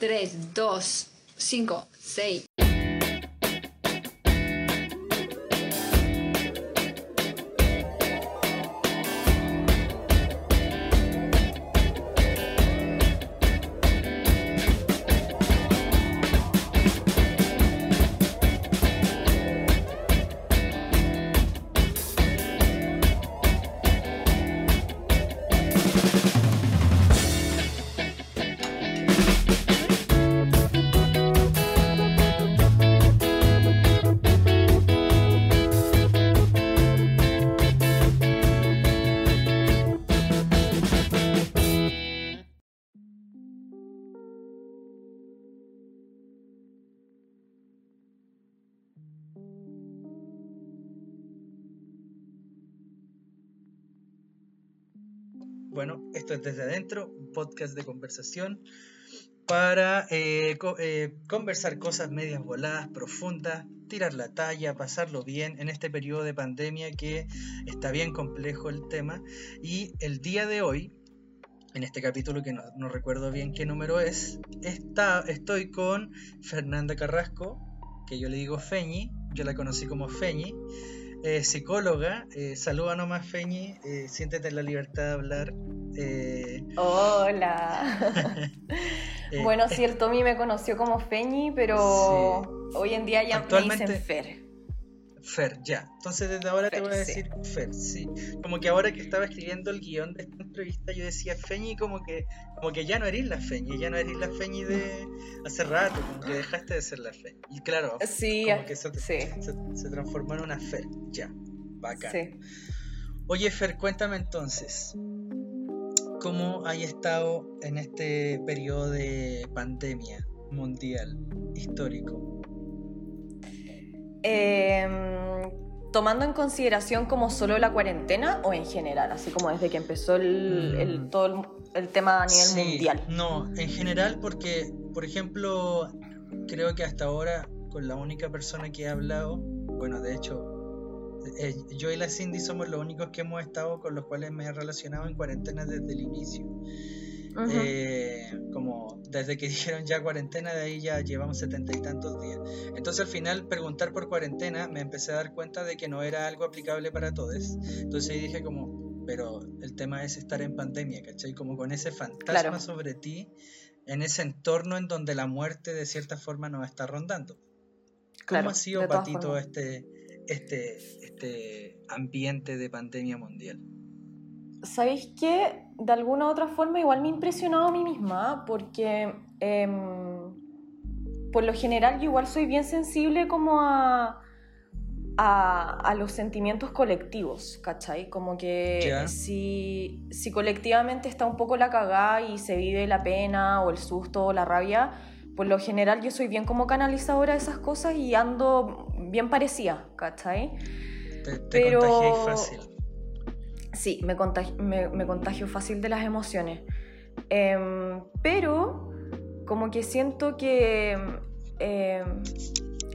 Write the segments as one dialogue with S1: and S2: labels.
S1: 3, 2, 5, 6.
S2: Desde Adentro, un podcast de conversación para eh, eh, conversar cosas medias voladas, profundas, tirar la talla, pasarlo bien en este periodo de pandemia que está bien complejo el tema. Y el día de hoy, en este capítulo que no, no recuerdo bien qué número es, está, estoy con Fernanda Carrasco, que yo le digo Feñi, yo la conocí como Feñi, eh, psicóloga. Eh, saluda nomás Feñi, eh, siéntete en la libertad de hablar. eh,
S3: Hola.
S2: eh,
S3: bueno, sí, el Tommy me conoció como Feñi, pero hoy en día ya me dicen Fer.
S2: Fer, ya. Entonces desde ahora te voy a
S3: sí.
S2: decir Fer, sí. Como que ahora que estaba escribiendo el guion de esta entrevista, yo decía Feñi como que, como que ya no eres la Feñi, ya no eres la Feñi de hace rato, como que dejaste de ser la Feñi. Y claro,
S3: Sí,
S2: como que eso te-
S3: sí,
S2: se, se transformó en una Fer, ya. Bacán.
S3: sí.
S2: Oye Fer, cuéntame entonces, ¿cómo hay estado en este periodo de pandemia mundial, histórico?
S3: Em, tomando en consideración como solo la cuarentena o en general, así como desde que empezó el, el-
S2: Mm.
S3: todo el, el tema a nivel
S2: Sí,
S3: mundial.
S2: No, en general porque, por ejemplo, creo que hasta ahora con la única persona que he hablado, bueno, de hecho, eh, yo y la Cindy somos los únicos que hemos estado con los cuales me he relacionado en cuarentena desde el inicio. Eh, como desde que dijeron ya cuarentena, de ahí ya llevamos setenta y tantos días. Entonces al final preguntar por cuarentena me empecé a dar cuenta de que no era algo aplicable para todos. Entonces ahí dije como, pero el tema es estar en pandemia, ¿cachai? Como con ese fantasma
S3: Claro.
S2: sobre ti, en ese entorno en donde la muerte de cierta forma nos está rondando. ¿Cómo
S3: Claro,
S2: ha sido
S3: formas.
S2: este, este, este ambiente de pandemia mundial?
S3: ¿Sabéis qué? De alguna u otra forma igual me ha impresionado a mí misma porque em, por lo general yo igual soy bien sensible como a, a, a los sentimientos colectivos, ¿cachai? Como que si, si colectivamente está un poco la cagada y se vive la pena o el susto o la rabia, por lo general yo soy bien como canalizadora de esas cosas y ando bien parecida, ¿cachai?
S2: Te, te
S3: Pero-
S2: fácil.
S3: Sí, me contagio, me, me contagio fácil de las emociones. Em, pero como que siento que em,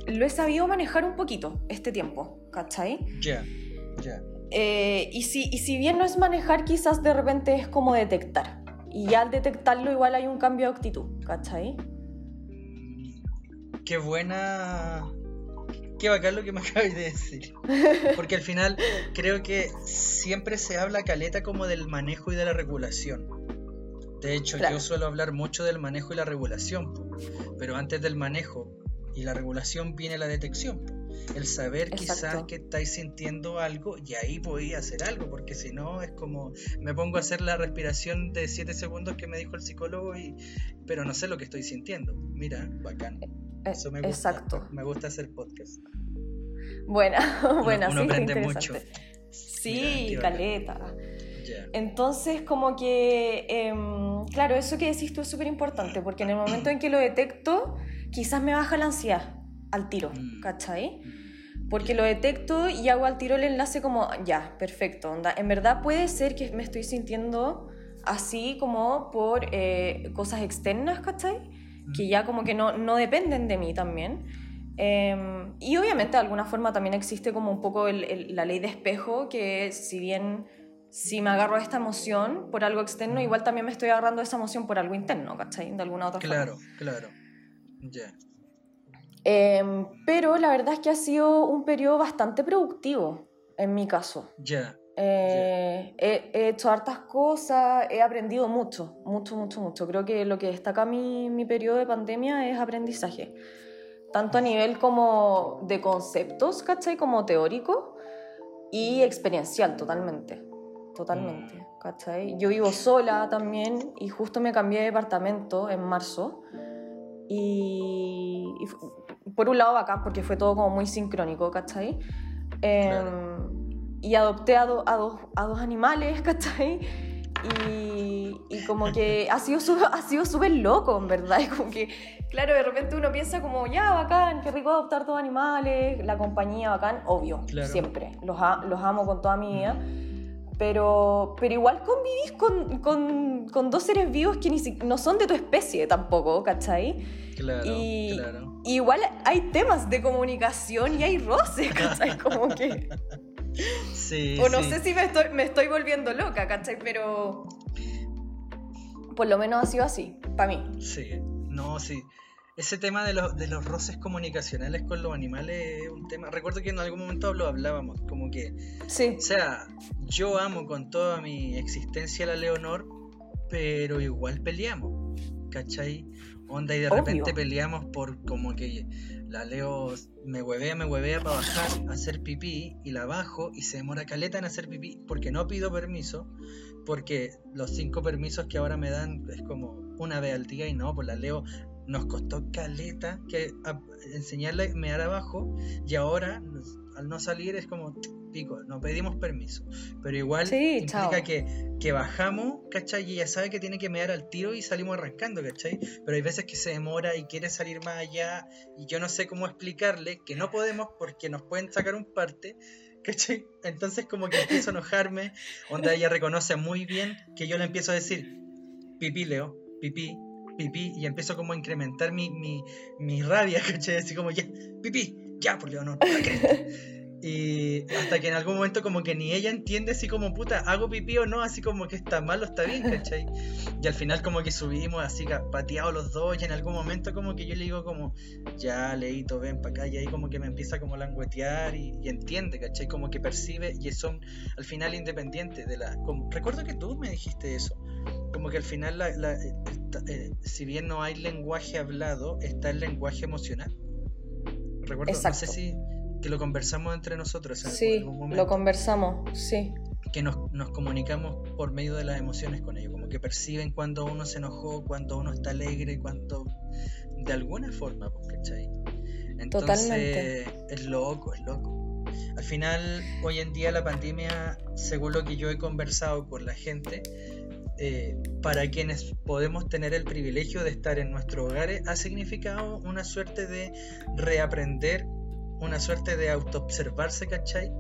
S3: lo he sabido manejar un poquito este tiempo, ¿cachai?
S2: Ya, ya.
S3: Eh, y, si, y si bien no es manejar, quizás de repente es como detectar. Y ya al detectarlo igual hay un cambio de actitud, ¿cachai?
S2: Qué buena. Qué bacán lo que me acabas de decir. Porque al final creo que siempre se habla caleta como del manejo y de la regulación. De hecho,
S3: Claro.
S2: yo suelo hablar mucho del manejo y la regulación. Pero antes del manejo y la regulación viene la detección. El saber quizás que estáis sintiendo algo y ahí podéis hacer algo. Porque si no, es como me pongo a hacer la respiración de 7 segundos que me dijo el psicólogo, y, pero no sé lo que estoy sintiendo. Mira, bacán.
S3: Eh,
S2: Eso me gusta.
S3: Exacto.
S2: Me gusta hacer podcast.
S3: Buena, buena,
S2: uno
S3: sí, está
S2: aprende mucho. Mira,
S3: Sí, caleta. Entonces, como que, em, claro, eso que decís tú es súper importante, porque en el momento en que lo detecto, quizás me baja la ansiedad al tiro,
S2: Mm.
S3: ¿cachai? Porque lo detecto y hago al tiro el enlace como, ya, perfecto, onda. En verdad puede ser que me estoy sintiendo así como por eh, cosas externas, ¿cachai? Que ya como que no, no dependen de mí también. Em, y obviamente de alguna forma también existe como un poco el- el- la ley de espejo, que si bien si me agarro a esta emoción por algo externo, igual también me estoy agarrando a esa emoción por algo interno, ¿cachai? De alguna otra
S2: Claro,
S3: forma.
S2: claro. Ya.
S3: Em, pero la verdad es que ha sido un periodo bastante productivo, en mi caso.
S2: Ya.
S3: Eh, he, he hecho hartas cosas, he aprendido mucho, mucho, mucho, mucho. Creo que lo que destaca mi, mi periodo de pandemia es aprendizaje. Tanto a nivel como de conceptos, ¿cachai? Como teórico y experiencial, totalmente. Totalmente,
S2: Mm.
S3: ¿cachai? Yo vivo sola también y justo me cambié de departamento en marzo. Y, y por un lado bacán porque fue todo como muy sincrónico, ¿cachai? Em,
S2: Claro.
S3: y adopté a, do- a dos, a dos animales, ¿cachai? Y, y como que ha sido su- ha sido súper loco, en verdad. Como que, claro, de repente uno piensa como, ya, bacán, qué rico adoptar dos animales, la compañía bacán, obvio,
S2: Claro.
S3: siempre. Los, los amo con toda mi vida. Pero, pero igual convivís con, con, con dos seres vivos que ni si- no son de tu especie tampoco, ¿cachai?
S2: Claro,
S3: Y-
S2: claro.
S3: Igual hay temas de comunicación y hay roces, ¿cachai? Como que...
S2: Sí,
S3: O no
S2: sí.
S3: sé si me estoy, me estoy volviendo loca, ¿cachai? Pero por lo menos ha sido así, para mí.
S2: Sí, no, sí. Ese tema de los, de los roces comunicacionales con los animales es un tema. Recuerdo que en algún momento lo hablábamos, como que,
S3: Sí,
S2: o sea, yo amo con toda mi existencia a la Leonor, pero igual peleamos, ¿cachai? Onda y de
S3: Obvio.
S2: repente peleamos por como que la Leo me huevea, me huevea para bajar a hacer pipí y la bajo y se demora caleta en hacer pipí porque no pido permiso, porque los cinco permisos que ahora me dan es como una vez al día y no, pues la Leo nos costó caleta que a- enseñarle a mear abajo y ahora nos- al no salir es como pico, no pedimos permiso, pero igual
S3: Sí,
S2: implica que, que bajamos, ¿cachai? Y ella sabe que tiene que mear al tiro y salimos arrancando, ¿cachai? Pero hay veces que se demora y quiere salir más allá y yo no sé cómo explicarle que no podemos porque nos pueden sacar un parte, ¿cachai? Entonces como que empiezo a enojarme, onda ella reconoce muy bien que yo le empiezo a decir, pipí Leo, pipí, pipí, y empiezo como a incrementar mi, mi, mi rabia, ¿cachai? Así como ya, pipí, ya por Leonor, la cresta". Y hasta que en algún momento como que ni ella entiende así como puta, hago pipí o no, así como que está mal o está bien, ¿cachai? Y al final como que subimos así pateados los dos y en algún momento como que yo le digo como, ya Leito, ven para acá y ahí como que me empieza como a languetear y, y entiende, ¿cachai? Como que percibe y son al final independientes de la... Como, recuerdo que tú me dijiste eso, como que al final la, la- eh, eh, si bien no hay lenguaje hablado, está el lenguaje emocional. Recuerdo, no sé si que lo conversamos entre nosotros
S3: sí,
S2: algún momento
S3: lo conversamos, sí.
S2: que nos, nos comunicamos por medio de las emociones con ellos, como que perciben cuando uno se enojó, cuando uno está alegre, cuando de alguna forma, pues, ¿cachai? Entonces
S3: Totalmente.
S2: es loco, es loco. Al final, hoy en día la pandemia, según lo que yo he conversado con la gente, eh, para quienes podemos tener el privilegio de estar en nuestros hogares, ha significado una suerte de reaprender, una suerte de autoobservarse, ¿cachai?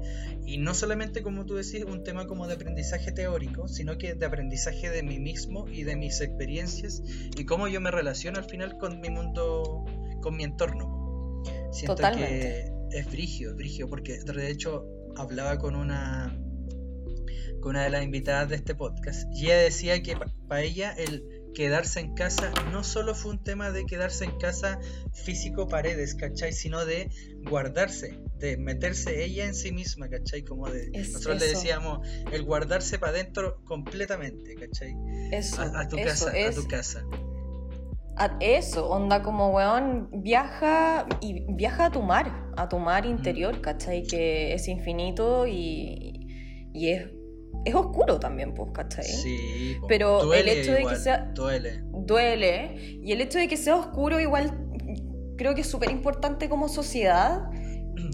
S2: Y no solamente, como tú decís, un tema como de aprendizaje teórico, sino que de aprendizaje de mí mismo y de mis experiencias y cómo yo me relaciono al final con mi mundo, con mi entorno. Siento
S3: Totalmente.
S2: que es brigio, es brigio, porque de hecho hablaba con una con una de las invitadas de este podcast y ella decía que para ella el quedarse en casa no solo fue un tema de quedarse en casa físico paredes, ¿cachai? Sino de guardarse, de meterse ella en sí misma, ¿cachai? Como de...
S3: Es
S2: nosotros le decíamos el guardarse para adentro completamente, ¿cachai?
S3: Eso,
S2: A, a tu
S3: eso
S2: casa,
S3: es
S2: a tu casa.
S3: a- eso, onda como weón, viaja y viaja a tu mar, a tu mar interior, ¿cachai? Que es infinito y, y es, es oscuro también, pues, ¿cachai?
S2: Sí, po.
S3: Pero el hecho de que sea-
S2: Duele.
S3: duele. Y el hecho de que sea oscuro igual creo que es súper importante como sociedad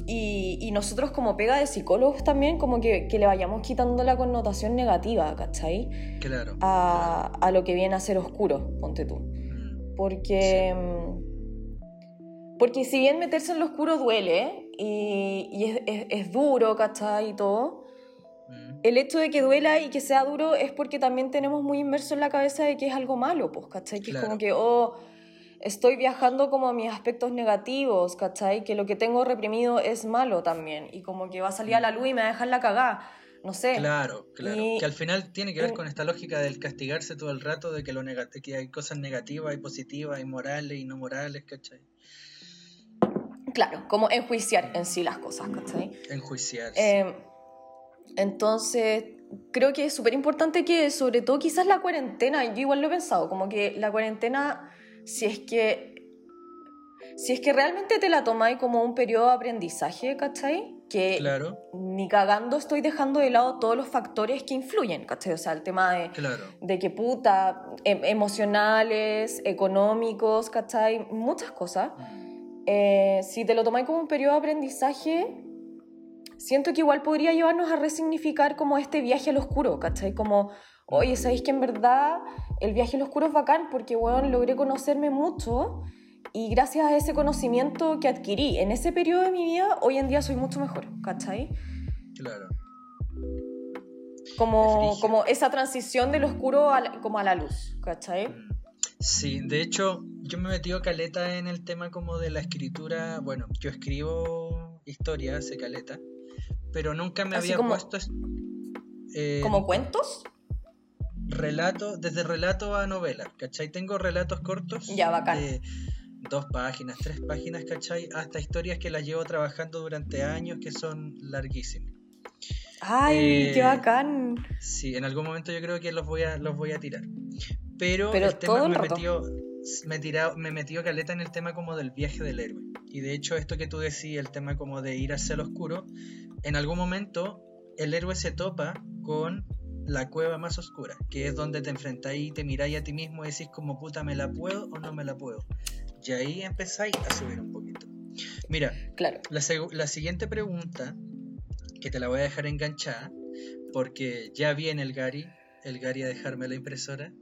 S3: y, y nosotros como pega de psicólogos también como que, que le vayamos quitando la connotación negativa, ¿cachai?
S2: Claro.
S3: A, a lo que viene a ser oscuro, ponte tú.
S2: Mm,
S3: Porque, porque si bien meterse en lo oscuro duele y, y es, es- es duro, ¿cachai? Y todo. El hecho de que duela y que sea duro es porque también tenemos muy inmerso en la cabeza de que es algo malo, pues, ¿cachai? Que
S2: Claro.
S3: es como que, oh, estoy viajando como a mis aspectos negativos, ¿cachai? Que lo que tengo reprimido es malo también y como que va a salir a la luz y me va a dejar la cagada. No sé.
S2: Claro, claro.
S3: Y-
S2: que al final tiene que ver
S3: y-
S2: con esta lógica del castigarse todo el rato, de que, lo que hay cosas negativas y positivas y morales y no morales, ¿cachai?
S3: Claro, como enjuiciar en sí las cosas, ¿cachai?
S2: Enjuiciarse.
S3: Eh, entonces, creo que es súper importante que, sobre todo quizás la cuarentena, yo igual lo he pensado, como que la cuarentena, si es que, si es que realmente te la tomáis como un periodo de aprendizaje, ¿cachai? Que
S2: claro,
S3: ni cagando estoy dejando de lado todos los factores que influyen, ¿cachai? O sea, el tema de,
S2: claro.
S3: de que puta, em- emocionales, económicos, ¿cachai? Muchas cosas. Eh, si te lo tomáis como un periodo de aprendizaje, siento que igual podría llevarnos a resignificar como este viaje al oscuro, ¿cachai? Como, oye, ¿sabéis que en verdad el viaje al oscuro es bacán? Porque, bueno, logré conocerme mucho y gracias a ese conocimiento que adquirí en ese periodo de mi vida, hoy en día soy mucho mejor, ¿cachai?
S2: Claro.
S3: Como, como esa transición del oscuro a la- como a la luz, ¿cachai?
S2: Sí, de hecho, yo me he metido caleta en el tema como de la escritura. Bueno, yo escribo historia hace caleta, pero nunca me
S3: Así
S2: había
S3: como-
S2: puesto es- eh,
S3: ¿Como cuentos?
S2: relato, desde relato a novela, ¿cachai? Tengo relatos cortos
S3: Ya, bacán.
S2: de dos páginas, tres páginas, ¿cachai? Hasta historias que las llevo trabajando durante años que son larguísimas.
S3: ¡Ay,
S2: Eh,
S3: qué bacán!
S2: Sí, en algún momento yo creo que los voy a, los voy a tirar. Pero,
S3: Pero
S2: el tema me metió, me, tirado, me metió caleta en el tema como del viaje del héroe. Y de hecho esto que tú decías, el tema como de ir hacia el oscuro, en algún momento el héroe se topa con la cueva más oscura, que es donde te enfrentáis y te miráis a ti mismo y decís como puta, ¿me la puedo o no me la puedo? Y ahí empezáis a subir un poquito. Mira,
S3: Claro.
S2: la, siguiente pregunta, que te la voy a dejar enganchada, porque ya viene el Gary, el Gary a dejarme la impresora.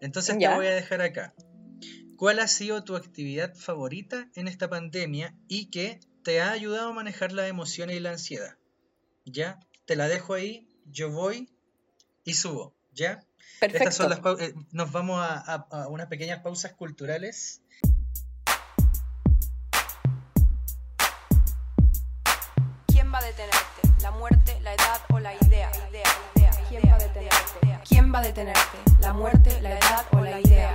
S2: Entonces
S3: Ya.
S2: te voy a dejar acá. ¿Cuál ha sido tu actividad favorita en esta pandemia y que te ha ayudado a manejar las emociones y la ansiedad? ¿Ya? Te la dejo ahí, yo voy y subo. ¿Ya?
S3: Perfecto.
S2: Estas son las eh, nos vamos a, a- a unas pequeñas pausas culturales.
S4: ¿Quién va a detenerte? ¿La muerte, la edad o la idea? idea, idea ¿Quién va a detenerte? ¿Quién va a detenerte? ¿La muerte, la edad o la idea?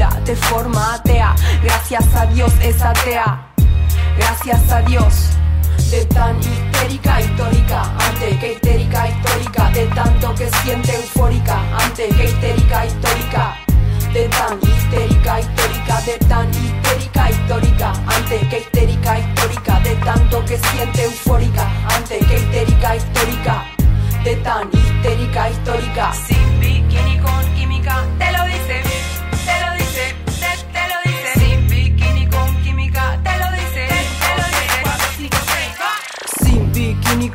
S4: te forma atea, gracias a Dios es atea, gracias a Dios. De tan histérica histórica, antes que histérica histórica, de tanto que siente eufórica, antes que histérica histórica, de tan histérica histórica, de tan histérica histórica, antes que histérica histórica, de tanto que siente eufórica, antes que histérica histórica, de tan histérica histórica. Sin bikini con química, te lo dice,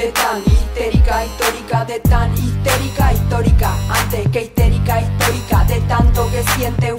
S5: de tan histérica, histórica, de tan histérica, histórica, antes que histérica, histórica, de tanto que siente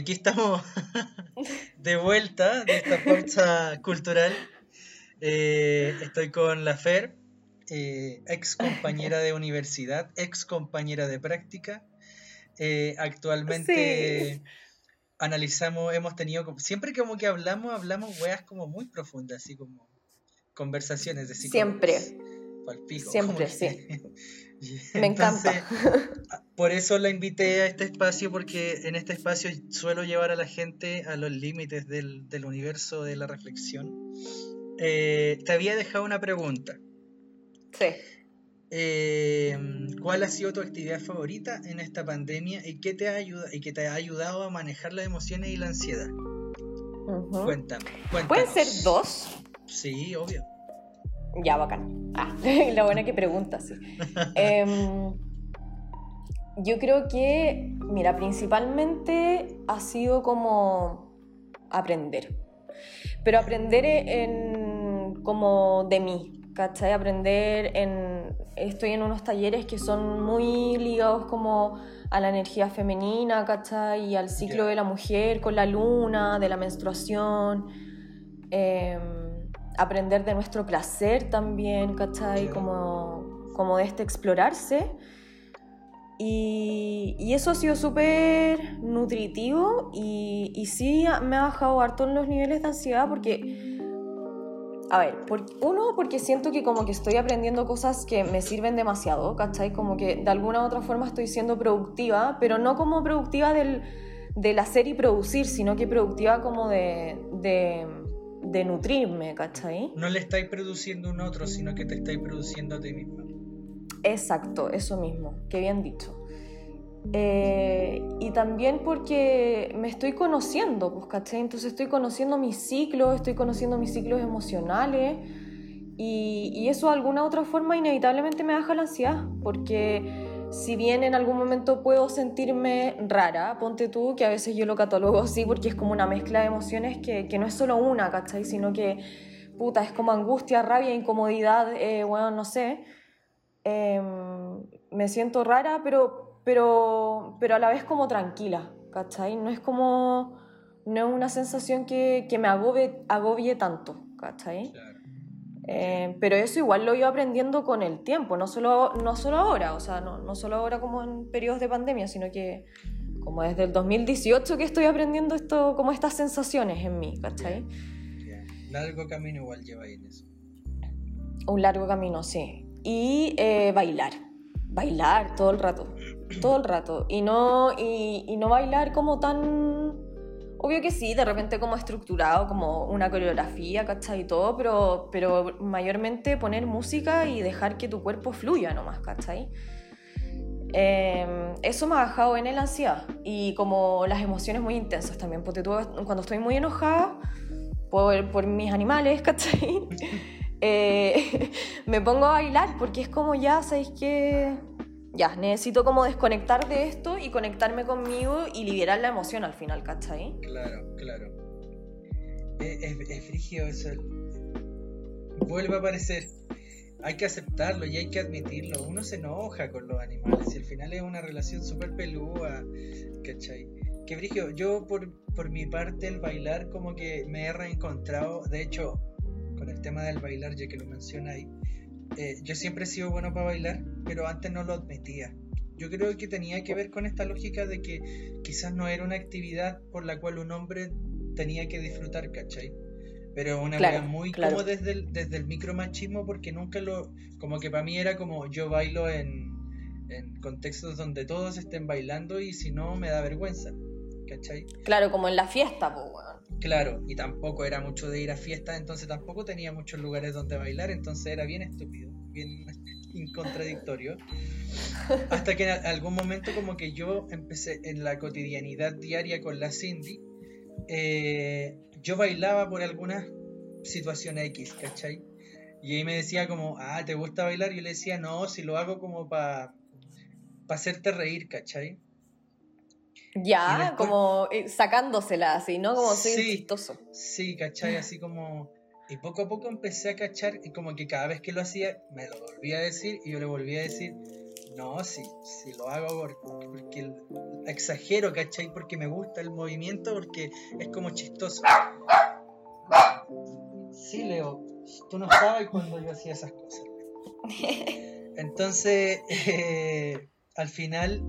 S2: aquí estamos de vuelta de esta pausa cultural. Eh, estoy con la Fer, eh, ex compañera de universidad, ex compañera de práctica. Eh, actualmente
S3: Sí.
S2: analizamos, hemos tenido, siempre como que hablamos, hablamos weas como muy profundas, así como conversaciones de psicólogos.
S3: Siempre.
S2: Palpico,
S3: Siempre,
S2: como
S3: Me encanta.
S2: a- Por eso la invité a este espacio, porque en este espacio suelo llevar a la gente a los límites del, del universo de la reflexión. Eh, te había dejado una pregunta.
S3: Sí.
S2: Eh, ¿Cuál ha sido tu actividad favorita en esta pandemia y qué te ha ayudado y qué te ha ayudado a manejar las emociones y la ansiedad? Cuéntame, cuéntanos.
S3: ¿Pueden ser dos?
S2: Sí, obvio.
S3: Ya, bacán. Ah, la buena que pregunta, sí. Em, yo creo que, mira, principalmente ha sido como aprender. Pero aprender en, como de mí, ¿cachai? Aprender en... Estoy en unos talleres que son muy ligados como a la energía femenina, ¿cachai? Y al ciclo de la mujer con la luna, de la menstruación. Em, aprender de nuestro placer también, ¿cachai? Como, como de este explorarse. Y, y eso ha sido súper nutritivo y, y sí me ha bajado harto en los niveles de ansiedad porque, a ver, por- uno, porque siento que como que estoy aprendiendo cosas que me sirven demasiado, ¿cachai? Como que de alguna u otra forma estoy siendo productiva, pero no como productiva del, del hacer y producir, sino que productiva como de, de, de nutrirme, ¿cachai?
S2: No le estáis produciendo a un otro, sino que te estáis produciendo a ti misma.
S3: Exacto, eso mismo, qué bien dicho. Eh, y también porque me estoy conociendo, pues, ¿cachai? Entonces estoy conociendo mis ciclos, estoy conociendo mis ciclos emocionales y, y eso de alguna u otra forma inevitablemente me baja la ansiedad, porque si bien en algún momento puedo sentirme rara, ponte tú, que a veces yo lo catalogo así porque es como una mezcla de emociones que, que no es solo una, ¿cachai? Sino que, puta, es como angustia, rabia, incomodidad, eh, bueno, no sé em, me siento rara, pero, pero, pero a la vez como tranquila, ¿cachai? No es como, no es una sensación que, que me agobie, agobie tanto, ¿cachai? Eh, pero eso igual lo ido aprendiendo con el tiempo, no solo, no solo ahora, o sea, no, no solo ahora como en periodos de pandemia, sino que como desde el 2018 que estoy aprendiendo esto, como estas sensaciones en mí, ¿cachai?
S2: Ya. Largo camino igual lleva ahí en eso.
S3: Un largo camino, sí. Y eh, bailar. Bailar todo el rato. Todo el rato. Y no, y, y no bailar como tan. Obvio que sí, de repente como estructurado, como una coreografía, ¿cachai? Y todo, pero, pero mayormente poner música y dejar que tu cuerpo fluya nomás, ¿cachai? Eh, eso me ha bajado en la ansiedad y como las emociones muy intensas también, porque cuando estoy muy enojada por, por mis animales, ¿cachai? Eh, me pongo a bailar porque es como ya, ¿sabéis qué? Ya, necesito como desconectar de esto y conectarme conmigo y liberar la emoción al final, ¿cachai?
S2: Claro, claro. Es, es, frigio eso. Vuelve a aparecer. Hay que aceptarlo y hay que admitirlo. Uno se enoja con los animales y al final es una relación súper pelúa, ¿cachai? Que frigio. Yo por, por mi parte el bailar como que me he reencontrado. De hecho, con el tema del bailar, ya que lo menciona ahí, eh, yo siempre he sido bueno para bailar, pero antes no lo admitía. Yo creo que tenía que ver con esta lógica de que quizás no era una actividad por la cual un hombre tenía que disfrutar, ¿cachai? Pero una
S3: Claro,
S2: muy
S3: claro.
S2: como desde el, desde el micromachismo, porque nunca lo. Como que para mí era como yo bailo en, en contextos donde todos estén bailando y si no me da vergüenza, ¿cachai?
S3: Claro, como en la fiesta, pues.
S2: Claro, y tampoco era mucho de ir a fiestas, entonces tampoco tenía muchos lugares donde bailar, entonces era bien estúpido, bien contradictorio. Hasta que en algún momento como que yo empecé en la cotidianidad diaria con la Cindy, eh, yo bailaba por algunas situaciones X, ¿cachai? Y ahí me decía como, ah, ¿te gusta bailar? Y yo le decía, no, si lo hago como para hacerte reír, ¿cachai?
S3: Ya,
S2: después-
S3: como eh, sacándosela así, ¿no? Como soy
S2: Sí.
S3: chistoso.
S2: Sí, ¿cachai? Así como... Y poco a poco empecé a cachar y como que cada vez que lo hacía me lo volvía a decir y yo le volvía a decir, no, sí, sí lo hago por- porque el- exagero, ¿cachai? Porque me gusta el movimiento, porque es como chistoso. Sí, Leo, tú no sabes cuando yo hacía esas cosas. Entonces, eh, al final,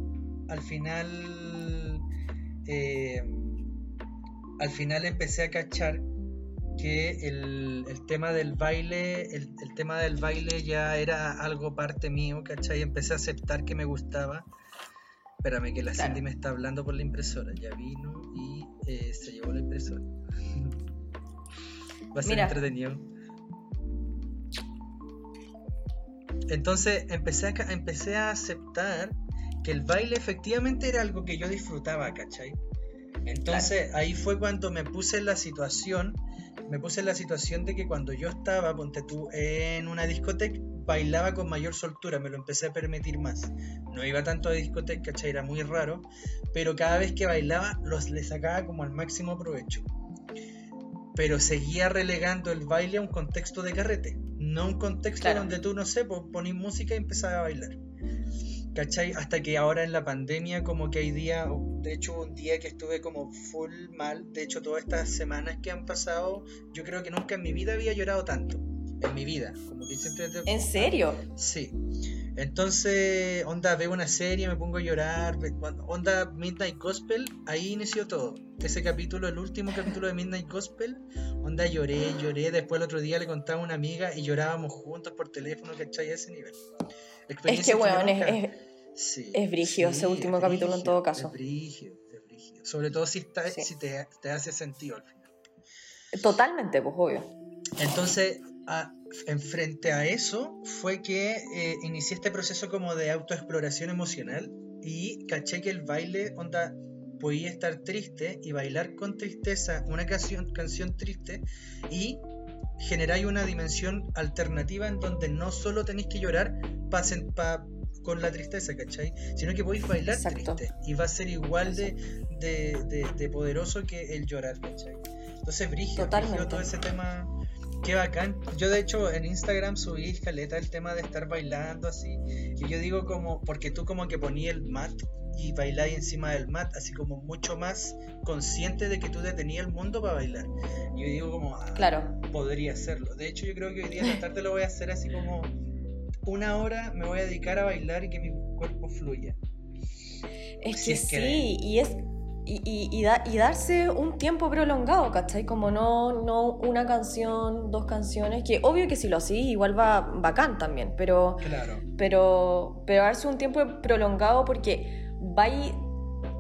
S2: al final, eh, al final empecé a cachar que el, el tema del baile, el, el tema del baile ya era algo parte mío, ¿cachai? Empecé a aceptar que me gustaba. Espérame, que la
S3: Claro.
S2: Cindy me está hablando por la impresora. Ya vino y eh, se llevó la impresora. Va a ser
S3: Mira.
S2: entretenido. Entonces empecé a, empecé a aceptar que el baile efectivamente era algo que yo disfrutaba, ¿cachai? Entonces ahí fue cuando me puse en la situación, me puse en la situación de que cuando yo estaba, ponte tú, en una discoteca, bailaba con mayor soltura, me lo empecé a permitir más. No iba tanto a discoteca, ¿cachai? Era muy raro, pero cada vez que bailaba los le sacaba como al máximo provecho. Pero seguía relegando el baile a un contexto de carrete, no un contexto
S3: Claro.
S2: donde tú, no sé, pues, ponís música y empezabas a bailar. ¿Cachai? Hasta que ahora en la pandemia como que hay días, de hecho un día que estuve como full mal, de hecho todas estas semanas que han pasado, yo creo que nunca en mi vida había llorado tanto, en mi vida, como que siempre... te-
S3: ¿En serio?
S2: Sí. Entonces, onda, veo una serie, me pongo a llorar, onda Midnight Gospel, ahí inició todo. Ese capítulo, el último capítulo de Midnight Gospel, onda lloré, lloré, después el otro día le contaba a una amiga y llorábamos juntos por teléfono, ¿cachai? A ese nivel.
S3: Es que, weón, es,
S2: nunca-
S3: es-
S2: Sí,
S3: Es ese último
S2: es
S3: capítulo en todo caso.
S2: Es brígido, es brígido. Sobre todo si, está,
S3: Sí.
S2: si te, te hace sentido al final.
S3: totalmente, pues obvio.
S2: Entonces, a- en frente a eso, fue que eh, inicié este proceso como de autoexploración emocional y caché que el baile, onda, podía estar triste y bailar con tristeza una canción, canción triste y generáis una dimensión alternativa en donde no solo tenéis que llorar pa con la tristeza, ¿cachai? Sino que podéis bailar
S3: Exacto.
S2: triste y va a ser igual de, de, de- de poderoso que el llorar, ¿cachai? Entonces,
S3: Totalmente.
S2: brígido todo ese tema. Qué bacán. Yo de hecho en Instagram subí escaleta el tema de estar bailando así. Y yo digo como, porque tú como que ponías el mat y bailáis encima del mat, así como mucho más consciente de que tú detenías el mundo para bailar. Y yo digo como, ah,
S3: Claro.
S2: podría hacerlo. De hecho yo creo que hoy día en la tarde lo voy a hacer así como una hora me voy a dedicar a bailar y que mi cuerpo fluya.
S3: Es
S2: Si
S3: que
S2: es que
S3: sí, y es. Y, y, y da- y darse un tiempo prolongado, ¿cachai? Como no, no una canción, dos canciones, que obvio que si lo hacís igual va bacán también, pero,
S2: Claro.
S3: pero, pero darse un tiempo prolongado porque vais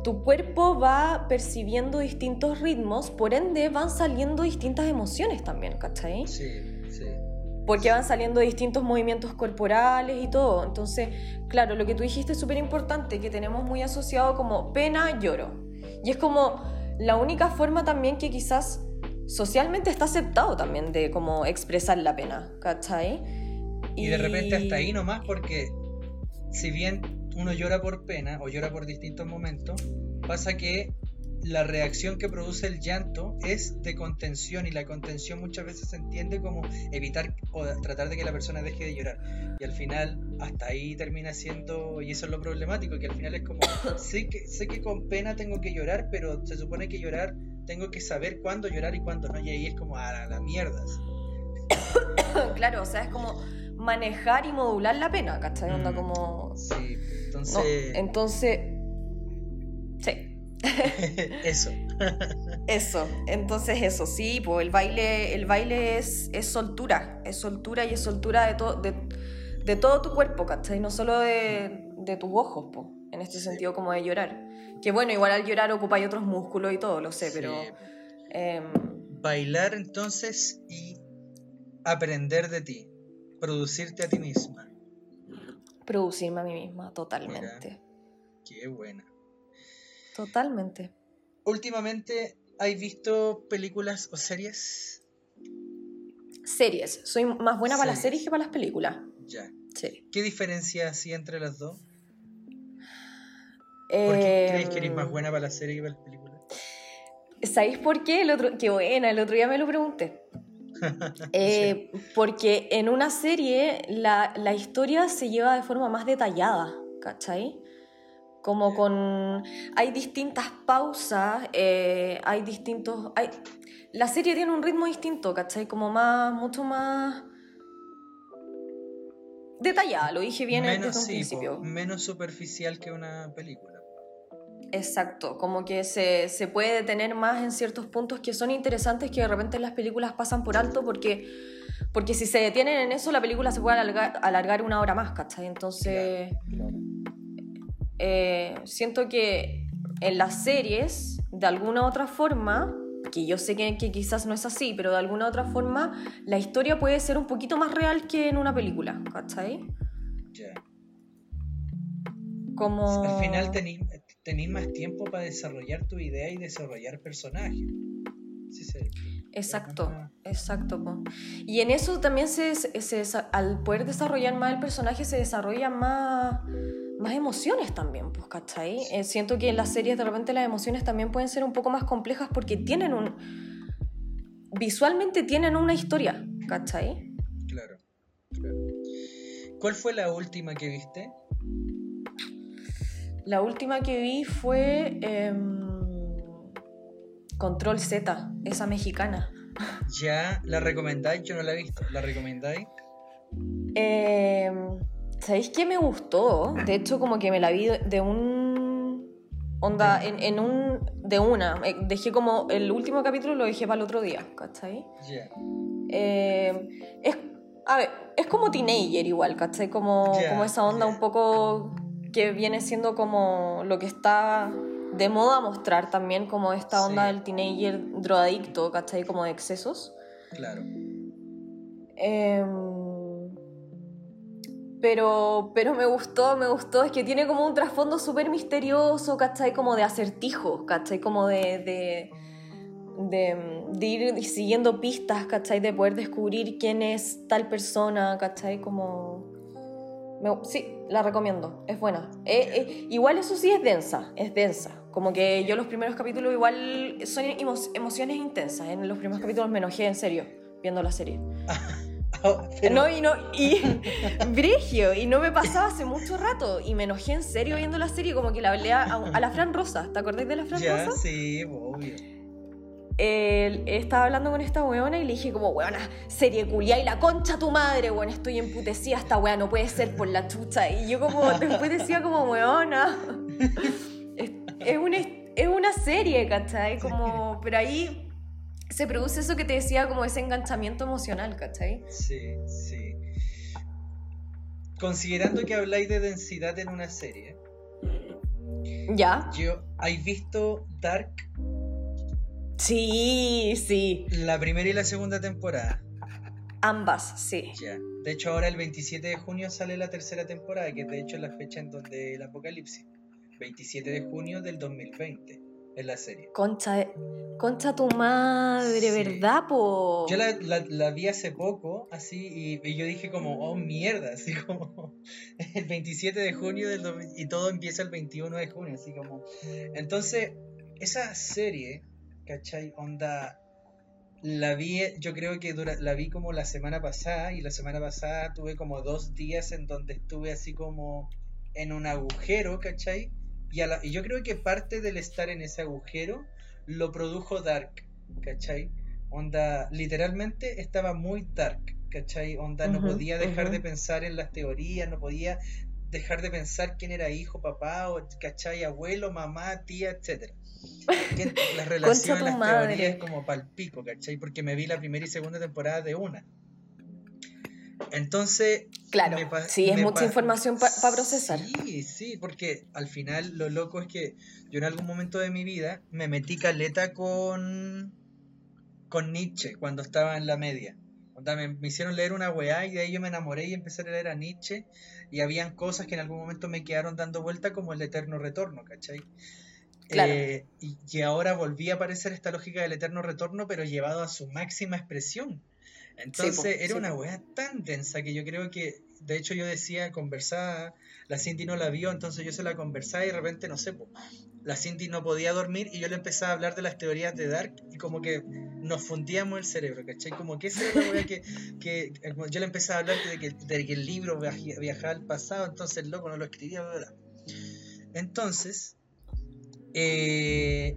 S3: tu cuerpo va percibiendo distintos ritmos, por ende van saliendo distintas emociones también, ¿cachai?
S2: Sí, sí.
S3: Porque van saliendo distintos movimientos corporales y todo. Entonces, claro, lo que tú dijiste es súper importante, que tenemos muy asociado como pena, lloro. Y es como la única forma también que quizás socialmente está aceptado también de como expresar la pena, ¿cachai?
S2: Y de repente hasta ahí nomás, porque si bien uno llora por pena o llora por distintos momentos, pasa que la reacción que produce el llanto es de contención y la contención muchas veces se entiende como evitar o tratar de que la persona deje de llorar. Y al final, hasta ahí termina siendo, y eso es lo problemático, que al final es como, sé que, sé que con pena tengo que llorar, pero se supone que llorar, tengo que saber cuándo llorar y cuándo no, y ahí es como, a la, mierda.
S3: claro, o sea, es como manejar y modular la pena, ¿cachai? Onda
S2: Mm,
S3: como...
S2: Sí,
S3: No,
S2: entonces,
S3: entonces... Sí.
S2: eso.
S3: Eso, entonces eso, sí, pues el baile, el baile es, es soltura, es soltura y es soltura de, to- de, de todo tu cuerpo, ¿cachai? No solo de, de tus ojos, pues, en este
S2: Sí.
S3: sentido como de llorar. Que bueno, igual al llorar ocupáis otros músculos y todo, lo sé,
S2: Sí.
S3: pero... em,
S2: Bailar entonces y aprender de ti, producirte a ti misma.
S3: producirme a mí misma, totalmente.
S2: Qué buena.
S3: Totalmente.
S2: Últimamente, ¿has visto películas o series?
S3: Series, soy más buena para las
S2: Series.
S3: que para las películas.
S2: Ya.
S3: Sí.
S2: ¿Qué diferencia así entre las dos? ¿Por qué crees que eres más buena para las series que para las películas?
S3: ¿Sabéis por qué? El otro, qué buena, el otro día me lo pregunté. Eh, Porque en una serie la, la historia se lleva de forma más detallada, ¿cachai? Como con... Hay distintas pausas, eh, hay distintos... Hay, la serie tiene un ritmo distinto, ¿cachai? Como más, mucho más... Detallada, lo dije bien
S2: menos,
S3: desde un
S2: sí,
S3: principio.
S2: po, menos superficial que una película.
S3: Exacto, como que se, se puede detener más en ciertos puntos que son interesantes que de repente las películas pasan por alto porque, porque si se detienen en eso la película se puede alargar, alargar una hora más, ¿cachai? Entonces eh, siento que en las series, de alguna otra forma, que yo sé que, que quizás no es así, pero de alguna otra forma la historia puede ser un poquito más real que en una película, ¿cachai?
S2: Ya.
S3: Como...
S2: Al final tenéis tenéis más tiempo para desarrollar tu idea y desarrollar personajes. Sí, sí.
S3: Exacto, exacto. po. Y en eso también se, se- al poder desarrollar más el personaje se desarrollan más, más emociones también, pues, ¿cachai? Eh, siento que en las series de repente las emociones también pueden ser un poco más complejas porque tienen un... Visualmente tienen una historia, ¿cachai?
S2: Claro, claro. ¿Cuál fue la última que viste?
S3: La última que vi fue em, Control Z, esa mexicana.
S2: Ya, ¿la recomendáis? Yo no la he visto. ¿La recomendáis?
S3: Eh, ¿Sabéis qué me gustó? De hecho, como que me la vi de- un. Onda, en, en un. De una. Eh, Dejé como. El último capítulo lo dejé para el otro día, ¿cachai?
S2: Ya.
S3: Eh, es. A ver, es como teenager igual, ¿cachai? Como, como esa onda un poco que viene siendo como lo que está de moda mostrar también, como esta onda
S2: Sí.
S3: del teenager drogadicto, ¿cachai? Como de excesos.
S2: Claro.
S3: Em, pero, pero me gustó, me gustó. Es que tiene como un trasfondo súper misterioso, ¿cachai? Como de acertijo, ¿cachai? Como de, de, de, de ir siguiendo pistas, ¿cachai? De poder descubrir quién es tal persona, ¿cachai? Como... me- sí, la recomiendo, es buena. Eh, eh, igual eso sí es densa, es densa. Como que yo los primeros capítulos igual son emo- emociones intensas. En los primeros capítulos me enojé en serio viendo la serie.
S2: Pero-
S3: No, y no, y Brigio, y no me pasaba hace mucho rato, y me enojé en serio viendo la serie, como que le hablé a, a la Fran Rosa, ¿te acordás de la Fran
S2: ya,
S3: Rosa?
S2: sí, obvio.
S3: Eh, estaba hablando con esta weona y le dije como, weona, serie culia y la concha tu madre, weón, estoy emputecida, esta wea no puede ser por la chucha, y yo como, después decía como, weona, es, es una, es una serie, ¿cachai? Como, pero ahí se produce eso que te decía, como ese enganchamiento emocional, ¿cachai?
S2: Sí, sí. Considerando que habláis de densidad en una serie,
S3: ¿Ya?
S2: Yo, ¿has visto Dark?
S3: Sí, sí.
S2: La primera y la segunda temporada.
S3: Ambas, sí.
S2: Ya. De hecho, ahora el 27 de junio sale la tercera temporada, que es de hecho la fecha en donde el apocalipsis. 27 de junio del 2020 es la serie.
S3: Concha, concha tu madre,
S2: Sí.
S3: ¿verdad, po?
S2: Yo la, la- la vi hace poco, así, y, y yo dije como, oh, mierda, así como, el 27 de junio del 2000 y todo empieza el 21 de junio, así como. Entonces, esa serie, ¿cachai? Onda, la vi, yo creo que dura, la vi como la semana pasada, y la semana pasada tuve como dos días en donde estuve así como en un agujero, ¿cachai? Y, a la- y yo creo que parte del estar en ese agujero lo produjo Dark, ¿cachai? Onda, literalmente estaba muy dark, ¿cachai? Onda, no podía dejar de pensar en las teorías, no podía dejar de pensar quién era hijo, papá, o, ¿cachai? Abuelo, mamá, tía, etcétera. Las relaciones, las
S3: madre.
S2: teorías como palpico, ¿cachai? Porque me vi la primera y segunda temporada de una. Entonces,
S3: Claro, sí, es mucha información para procesar.
S2: Sí, sí, porque al final lo loco es que yo en algún momento de mi vida me metí caleta con, con Nietzsche cuando estaba en la media. Onda, me, me hicieron leer una weá y de ahí yo me enamoré y empecé a leer a Nietzsche y habían cosas que en algún momento me quedaron dando vuelta como el eterno retorno, ¿cachai?
S3: Claro.
S2: Eh, y, ahora volví a aparecer esta lógica del eterno retorno, pero llevado a su máxima expresión. Entonces
S3: po,
S2: era
S3: sí,
S2: una weá tan densa que yo creo que, de hecho yo decía, conversaba, la Cindy no la vio, entonces yo se la conversaba y de repente, no sé, po, la Cindy no podía dormir y yo le empezaba a hablar de las teorías de Dark y como que nos fundíamos el cerebro, ¿cachai? Como que esa era que, que yo le empezaba a hablar de que, de el libro viaja- viajaba al pasado, entonces el loco no lo escribía, bla. Entonces, eh,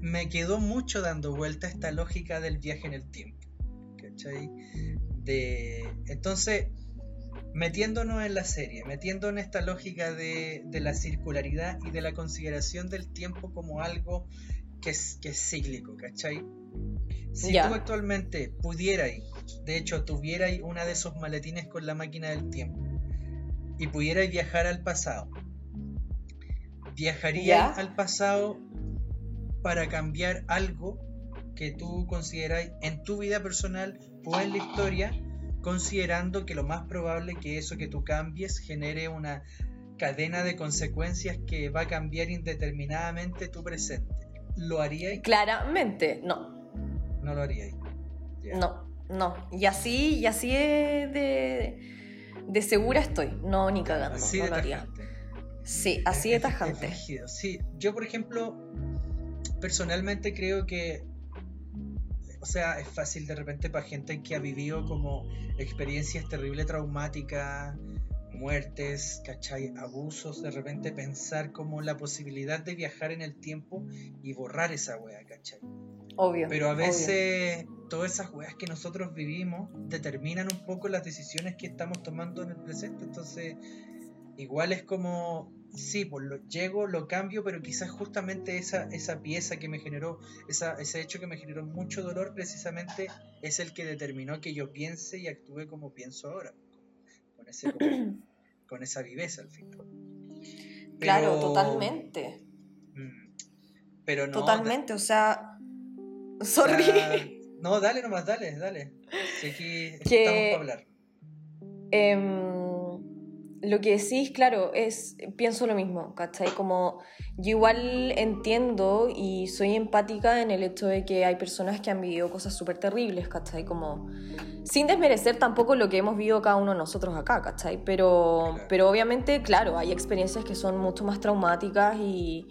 S2: me quedó mucho dando vuelta esta lógica del viaje en el tiempo. ¿Cachai? De, entonces, metiéndonos en la serie, metiendo en esta lógica de, de la circularidad y de la consideración del tiempo como algo que es, que es cíclico, ¿cachai? Si
S3: Ya.
S2: tú actualmente pudieras, de hecho, tuvieras una de esos maletines con la máquina del tiempo y pudieras viajar al pasado, ¿viajarías
S3: Ya.
S2: al pasado para cambiar algo que tú consideras en tu vida personal o en la historia, considerando que lo más probable que eso que tú cambies genere una cadena de consecuencias que va a cambiar indeterminadamente tu presente? ¿Lo haríais?
S3: Claramente, no,
S2: No lo haríais. Ya.
S3: no, no. Y así, y así de, de segura estoy. No, ni cagando,
S2: Así
S3: no
S2: de
S3: lo haría.
S2: tajante.
S3: Sí, así de
S2: Es- es- es
S3: tajante.
S2: Sí, yo por ejemplo, personalmente creo que, sea, es fácil de repente para gente que ha vivido como experiencias terribles, traumáticas, muertes, ¿cachai? Abusos, de repente pensar como la posibilidad de viajar en el tiempo y borrar esa wea, ¿cachai?
S3: Obvio.
S2: Pero a
S3: obvio.
S2: veces todas esas weas que nosotros vivimos determinan un poco las decisiones que estamos tomando en el presente. Entonces, igual es como, sí, pues lo llego, lo cambio, pero quizás justamente esa, esa pieza que me generó, esa, ese hecho que me generó mucho dolor, precisamente es el que determinó que yo piense y actúe como pienso ahora. Con, ese, con esa viveza al fin.
S3: Claro, totalmente.
S2: Mm, Pero no.
S3: totalmente, o sea.
S2: O
S3: Sorry.
S2: sea, no, dale nomás, dale, dale.
S3: Que-
S2: estamos para hablar.
S3: Em, lo que decís, claro, es, pienso lo mismo, ¿cachai? Como yo igual entiendo y soy empática en el hecho de que hay personas que han vivido cosas súper terribles, ¿cachai? Como, sin desmerecer tampoco lo que hemos vivido cada uno de nosotros acá, ¿cachai? Pero, pero obviamente, claro, hay experiencias que son mucho más traumáticas y,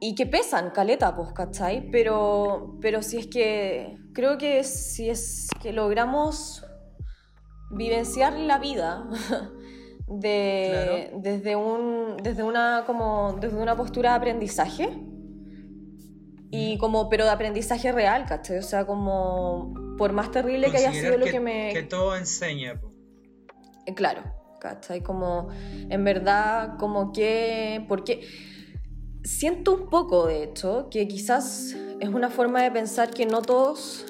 S3: y que pesan, caleta, pues, ¿cachai? Pero, pero si es que, creo que si es que logramos vivenciar la vida de,
S2: Claro.
S3: desde, un, desde, una, como, desde una postura de aprendizaje. Y
S2: Mm.
S3: como, pero de aprendizaje real, ¿cachai? O sea, como, por más terrible que haya sido lo que, me...
S2: que todo enseña. po.
S3: Eh, Claro, ¿cachai? Como, en verdad, como que, porque siento un poco, de hecho, que quizás es una forma de pensar que no todos,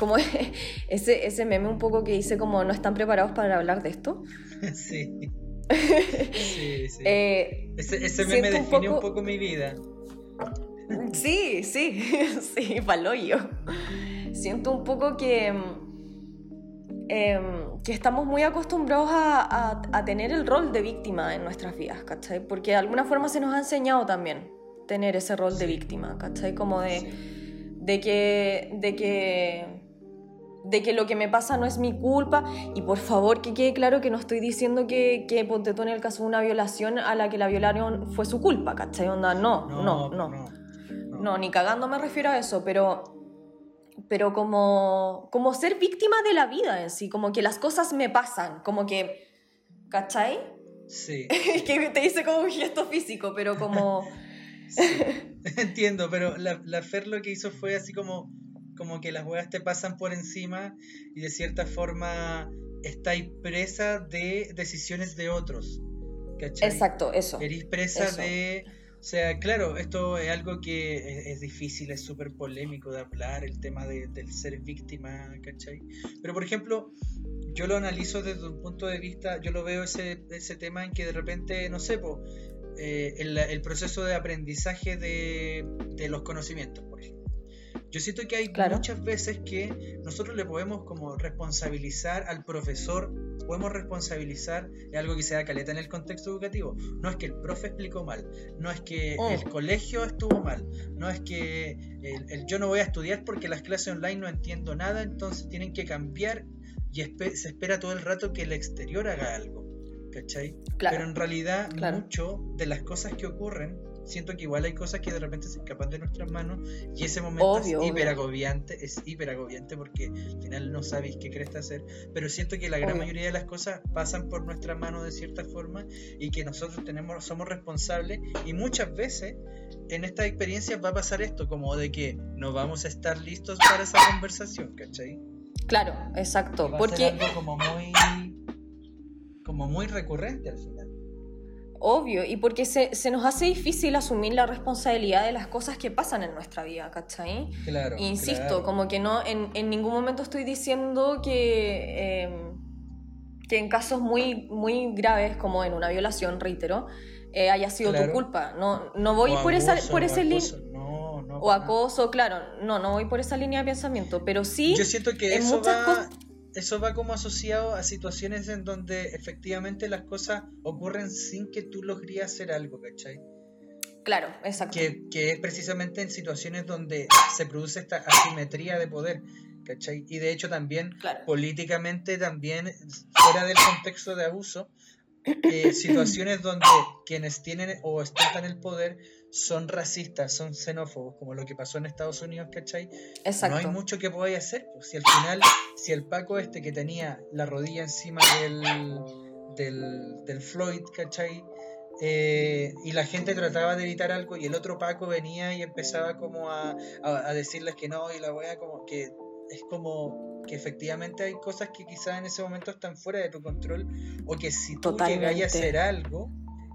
S3: como ese, ese meme un poco que dice como no están preparados para hablar de esto.
S2: sí. Sí, sí.
S3: Eh,
S2: ese ese meme
S3: un
S2: define un
S3: poco-
S2: mi vida.
S3: Sí, sí, sí, yo. Siento un poco que, mm, em, que estamos muy acostumbrados a, a- a tener el rol de víctima en nuestras vidas, ¿cachai? Porque de alguna forma se nos ha enseñado también tener ese rol de víctima, ¿cachai? Como de,
S2: Sí.
S3: de que... De que de que lo que me pasa no es mi culpa y por favor que quede claro que no estoy diciendo que, que ponte tú en el caso de una violación a la que la violaron fue su culpa, ¿cachai? Onda, no, no, no.
S2: no.
S3: No, ni cagando me refiero a eso, pero, pero como, como ser víctima de la vida en sí, como que las cosas me pasan, como que, ¿cachai?
S2: Sí,
S3: que te dice como un gesto físico, pero como...
S2: sí. entiendo, pero la, la Fer lo que hizo fue así como, como que las weas te pasan por encima y de cierta forma estáis presa de decisiones de otros. ¿Cachai?
S3: Exacto, eso.
S2: Eres presa
S3: Eso.
S2: de... O sea, claro, esto es algo que es, es difícil, es súper polémico de hablar, el tema de- del ser víctima, ¿cachai? Pero, por ejemplo, yo lo analizo desde un punto de vista, yo lo veo ese, ese tema en que de repente, no sé, po, eh, el, el proceso de aprendizaje de, de los conocimientos, por ejemplo. Yo siento que hay
S3: Claro.
S2: muchas veces que nosotros le podemos como responsabilizar al profesor, podemos responsabilizar de algo que se da caleta en el contexto educativo. No es que el profe explicó mal, no es que
S3: Mm.
S2: el colegio estuvo mal, no es que el, el yo no voy a estudiar porque las clases online no entiendo nada, entonces tienen que cambiar y espe- se espera todo el rato que el exterior haga algo. ¿Cachai?
S3: Claro.
S2: Pero en realidad
S3: claro.
S2: mucho de las cosas que ocurren, siento que igual hay cosas que de repente se escapan de nuestras manos y ese momento
S3: Obvio,
S2: es
S3: obvio.
S2: hiper agobiante, es hiper agobiante porque al final no sabéis qué crees hacer, pero siento que la gran
S3: Obvio.
S2: mayoría de las cosas pasan por nuestra mano de cierta forma y que nosotros tenemos somos responsables y muchas veces en estas experiencias va a pasar esto, como de que no vamos a estar listos para esa conversación, ¿cachai?
S3: Claro, exacto. Porque,
S2: algo como muy como muy recurrente al final.
S3: Obvio, y porque se, se nos hace difícil asumir la responsabilidad de las cosas que pasan en nuestra vida, ¿cachai?
S2: Claro.
S3: Insisto,
S2: claro.
S3: como que no, en, en ningún momento estoy diciendo que, eh, que en casos muy, muy graves, como en una violación, reitero, eh, haya sido
S2: Claro.
S3: tu culpa. No, no voy
S2: O
S3: por esa, por ese.
S2: No, no,
S3: O acoso, claro, no, no voy por esa línea de pensamiento, pero sí,
S2: Yo siento que
S3: en
S2: eso
S3: muchas
S2: va,
S3: cosas-
S2: eso va como asociado a situaciones en donde efectivamente las cosas ocurren sin que tú logres hacer algo, ¿cachai?
S3: claro, exacto.
S2: Que, que es precisamente en situaciones donde se produce esta asimetría de poder, ¿cachai? Y de hecho también
S3: Claro.
S2: políticamente también fuera del contexto de abuso eh, situaciones donde quienes tienen o ostentan el poder son racistas, son xenófobos, como lo que pasó en Estados Unidos, ¿cachai?
S3: Exacto.
S2: No hay mucho que podáis hacer. Pues, si al final, si el Paco este que tenía la rodilla encima del, del, del Floyd, ¿cachai? Eh, y la gente trataba de evitar algo y el otro Paco venía y empezaba como a, a- a decirles que no y la wea como que es como que efectivamente hay cosas que quizás en ese momento están fuera de tu control o que si tú llegas a hacer algo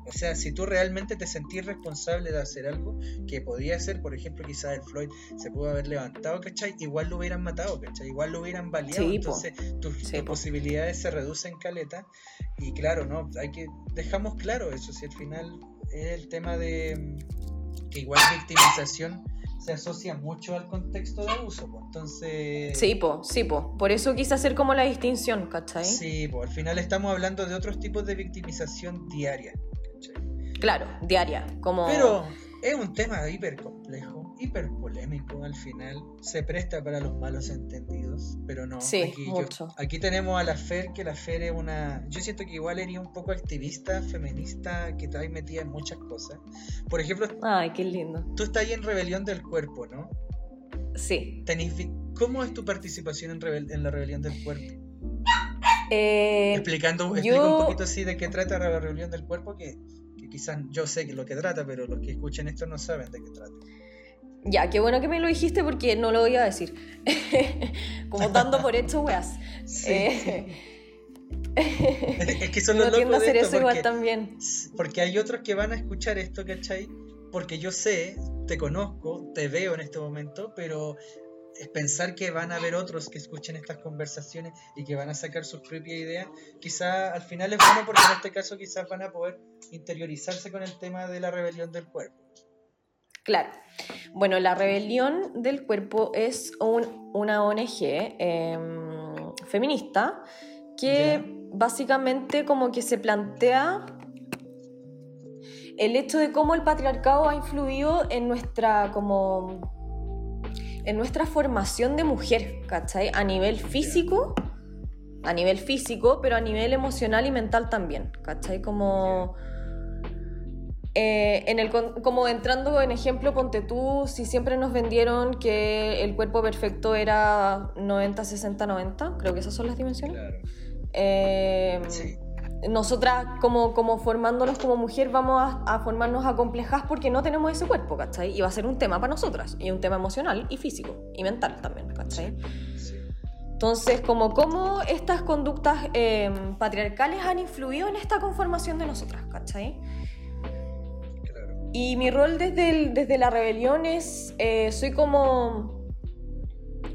S2: o sea, si tú realmente te sentís responsable de hacer algo que podía ser, por ejemplo, quizás el Floyd se pudo haber levantado, ¿cachai? Igual lo hubieran matado, ¿cachai? Igual lo hubieran baleado.
S3: Sí,
S2: entonces tus,
S3: Sí,
S2: tus
S3: po.
S2: posibilidades se reducen caleta. Y claro, ¿no? Hay que, dejamos claro eso, si al final es el tema de mm, que igual victimización se asocia mucho al contexto de abuso, pues. Entonces...
S3: Sí, po, sí, po. Por eso quise hacer como la distinción, ¿cachai?
S2: Sí, pues al final estamos hablando de otros tipos de victimización diaria. ¿cachai?
S3: Claro, diaria, como...
S2: Pero es un tema hiper complejo, hiper polémico al final. Se presta para los malos entendidos, pero no.
S3: Sí,
S2: aquí, yo-
S3: mucho.
S2: aquí tenemos a la Fer, que la Fer es una. Yo siento que igual eres un poco activista, feminista, que está ahí metida en muchas cosas. Por ejemplo,
S3: Ay, qué lindo.
S2: tú estás ahí en Rebelión del Cuerpo, ¿no?
S3: Sí.
S2: ¿Cómo es tu participación en, rebel- en la Rebelión del Cuerpo?
S3: Eh,
S2: Explicando
S3: yo-
S2: un poquito así de qué trata la Rebelión del Cuerpo, que, que quizás yo sé que lo que trata, pero los que escuchen esto no saben de qué trata.
S3: Ya, qué bueno que me lo dijiste porque no lo iba a decir. como dando por hecho, weas.
S2: Sí,
S3: Eh,
S2: Es que son los
S3: a
S2: locos de
S3: hacer
S2: esto,
S3: eso igual
S2: porque,
S3: también.
S2: porque hay otros que van a escuchar esto, ¿cachai? Porque yo sé, te conozco, te veo en este momento, pero es pensar que van a haber otros que escuchen estas conversaciones y que van a sacar sus propias ideas, quizá al final es bueno porque en este caso quizás van a poder interiorizarse con el tema de la rebelión del cuerpo.
S3: Claro. Bueno, la rebelión del cuerpo es un- una ONG em, feminista que básicamente como que se plantea el hecho de cómo el patriarcado ha influido en nuestra como en nuestra formación de mujer, ¿cachai? A nivel físico, a nivel físico, pero a nivel emocional y mental también, ¿cachai? Como eh, en el, como entrando en ejemplo, ponte tú, si siempre nos vendieron que el cuerpo perfecto era 90, 60, 90, creo que esas son las dimensiones.
S2: Claro.
S3: Eh,
S2: Sí.
S3: Nosotras, como, como formándonos como mujer, vamos a, a formarnos acomplejadas porque no tenemos ese cuerpo, ¿cachai? Y va a ser un tema para nosotras, y un tema emocional y físico, y mental también, ¿cachai?
S2: Sí.
S3: Entonces, como cómo estas conductas eh, patriarcales han influido en esta conformación de nosotras, ¿cachai? Y mi rol desde, el- desde la rebelión es, eh, soy como...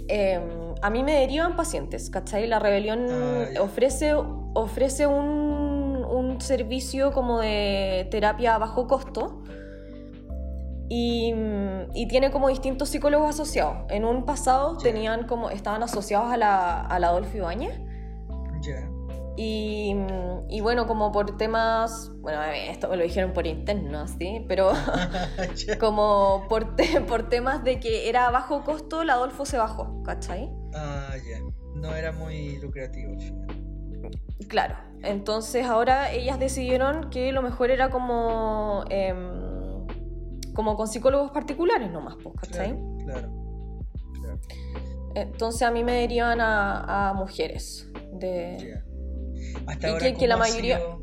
S3: eh, a mí me derivan pacientes, ¿cachai? La rebelión
S2: Ah,
S3: ofrece, ofrece un, un servicio como de terapia a bajo costo y, y tiene como distintos psicólogos asociados. En un pasado tenían como, estaban asociados a la, a la Adolfo Ibáñez.
S2: Ya.
S3: Y, y bueno, como por temas, bueno, esto me lo dijeron por interno, ¿sí? Pero como por, te- por temas de que era bajo costo, la Adolfo se bajó, ¿cachai?
S2: Ah, ya. No era muy lucrativo al final.
S3: Claro. Entonces ahora ellas decidieron que lo mejor era como, em, como con psicólogos particulares nomás, pues, ¿cachai?
S2: Claro. Claro.
S3: Entonces a mí me derivan a, a mujeres. De...
S2: Hasta
S3: Y
S2: ahora,
S3: que- que la
S2: ¿cómo ha
S3: mayoría-
S2: sido-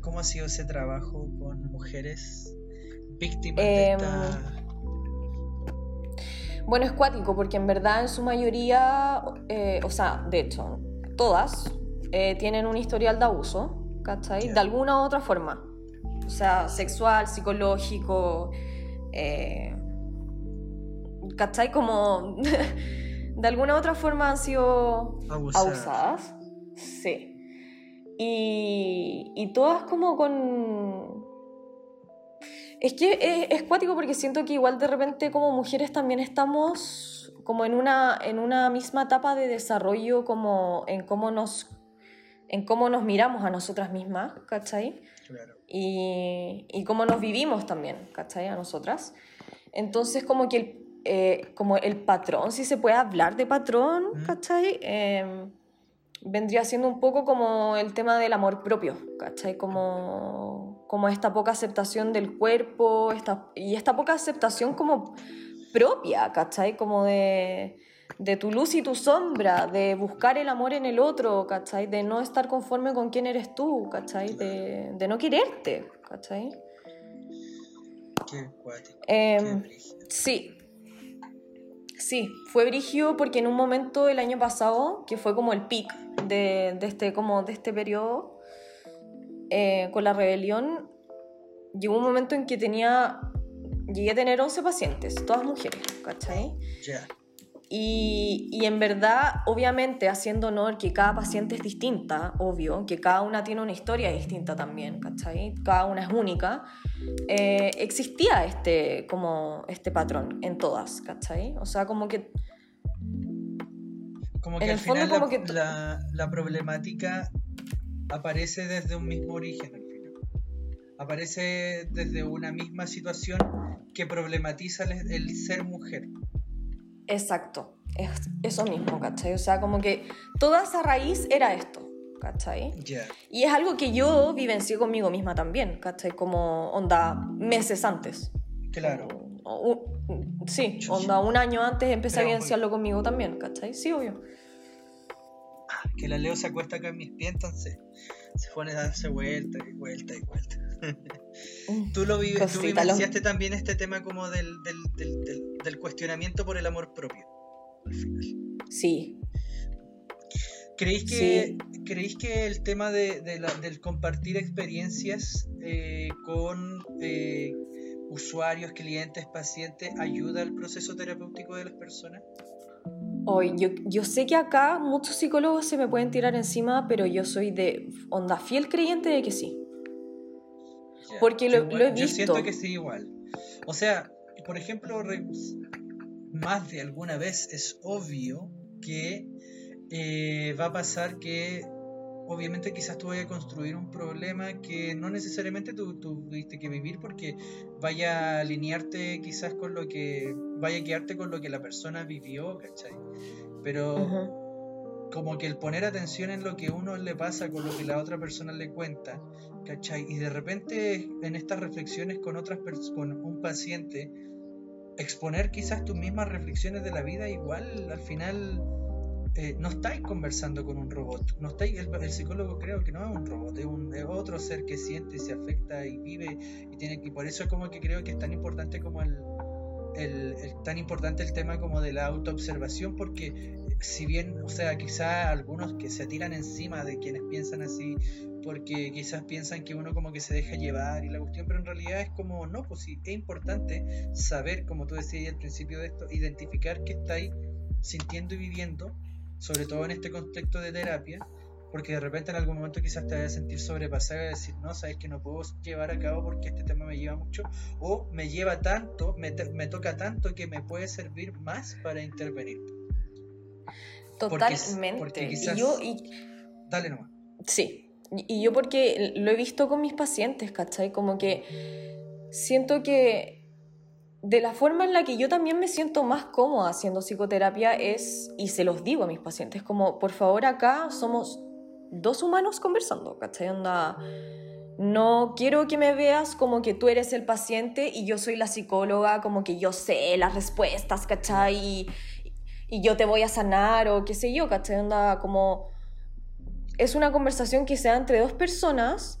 S2: ¿Cómo ha sido ese trabajo con mujeres víctimas
S3: Em,
S2: de esta...
S3: Bueno, es cuático porque en verdad en su mayoría, eh, o sea, de hecho, todas eh, tienen un historial de abuso, ¿cachai?
S2: Ya.
S3: De alguna u otra forma. O sea, sexual, psicológico, eh, ¿cachai? Como de alguna u otra forma han sido
S2: Abusadas.
S3: abusadas. Sí. Y, y todas como con... Es que es, es cuático porque siento que igual de repente como mujeres también estamos como en una, en una misma etapa de desarrollo como en cómo nos en cómo nos miramos a nosotras mismas, ¿cachai?
S2: Claro.
S3: y, y cómo nos vivimos también, ¿cachai? A nosotras. Entonces, como que el, eh, como el patrón, si se puede hablar de patrón. ¿cachai? Eh, vendría siendo un poco como el tema del amor propio, ¿cachai? Como, como esta poca aceptación del cuerpo esta, y esta poca aceptación como propia, ¿cachai? Como de, de tu luz y tu sombra, de buscar el amor en el otro, ¿cachai? De no estar conforme con quién eres tú, ¿cachai? De, de no quererte, ¿cachai?
S2: Qué.
S3: Em,
S2: qué.
S3: Sí. Sí, fue brigio porque en un momento del año pasado, que fue como el pic de, de este, como de este periodo, eh, con la rebelión, llegó un momento en que tenía, llegué a tener 11 pacientes, todas mujeres, ¿cachai?
S2: Ya.
S3: Y, y en verdad, obviamente, haciendo honor que cada paciente es distinta, obvio, que cada una tiene una historia distinta también, ¿cachai? Cada una es única. eh, existía este, como este patrón en todas, ¿cachai? O sea, como que
S2: Como
S3: En
S2: que
S3: el
S2: al
S3: fondo
S2: final la,
S3: como que-
S2: la, la problemática aparece desde un mismo origen al final. Aparece desde una misma situación que problematiza el, el ser mujer.
S3: Exacto, es eso mismo, ¿cachai? O sea, como que toda esa raíz era esto, ¿cachai?
S2: Ya.
S3: Y es algo que yo vivencié conmigo misma también, ¿cachai? Como onda meses antes.
S2: Claro.
S3: O sí, onda un año antes empecé
S2: Pero,
S3: a vivenciarlo conmigo también, ¿cachai? Sí, obvio.
S2: Que la Leo se acuesta acá en mis pies, entonces se pone a darse vuelta y vuelta y vuelta. Tú lo vives, tú
S3: lo-
S2: vivenciaste también este tema como del, del, del, del- del cuestionamiento por el amor propio. Al final.
S3: Sí,
S2: ¿Creéis que, ¿creéis que el tema de, de la- del compartir experiencias eh, con eh, usuarios, clientes, pacientes ayuda al proceso terapéutico de las personas?
S3: Hoy, yo, yo sé que acá muchos psicólogos se me pueden tirar encima, pero yo soy de onda fiel creyente de que sí. Porque lo-
S2: igual-
S3: lo he
S2: Yo siento
S3: visto.
S2: que sí, igual. O sea, por ejemplo, más de alguna vez es obvio que eh, va a pasar que, obviamente, quizás tú vayas a construir un problema que no necesariamente tú tuviste que vivir porque vaya a alinearte quizás con lo que, vaya a quedarte con lo que la persona vivió, ¿cachai? Pero como que el poner atención en lo que uno le pasa con lo que la otra persona le cuenta, Y de repente en estas reflexiones con otras con un paciente, exponer quizás tus mismas reflexiones de la vida, igual al final eh, no estáis conversando con un robot. No estáis, el, psicólogo creo que no es un robot, es, un, otro ser que siente, se afecta y vive y tiene que, por eso es como que creo que es tan importante como el- tan importante el tema como de la autoobservación porque si bien, o sea, quizá algunos que se tiran encima de quienes piensan así, porque quizás piensan que uno como que se deja llevar y la cuestión, pero en realidad es como, no, pues sí, es importante saber, como tú decías al principio de esto, identificar qué estáis sintiendo y viviendo, sobre todo en este contexto de terapia, porque de repente en algún momento quizás te vayas a sentir sobrepasado y decir, no, sabes que no puedo llevar a cabo porque este tema me lleva mucho, o me lleva tanto, me, me toca tanto que me puede servir más para intervenir. Porque
S3: Totalmente.
S2: porque quizás-
S3: Y yo, y,
S2: Dale nomás.
S3: Sí, y yo porque lo he visto con mis pacientes, ¿cachai? Como que siento que de la forma en la que yo también me siento más cómoda haciendo psicoterapia es, y se los digo a mis pacientes, como por favor acá somos dos humanos conversando, ¿cachai? Onda, no quiero que me veas como que tú eres el paciente y yo soy la psicóloga, como que yo sé las respuestas, ¿cachai? Y, y yo te voy a sanar o qué sé yo, ¿cachai? Onda, como es una conversación que se da entre dos personas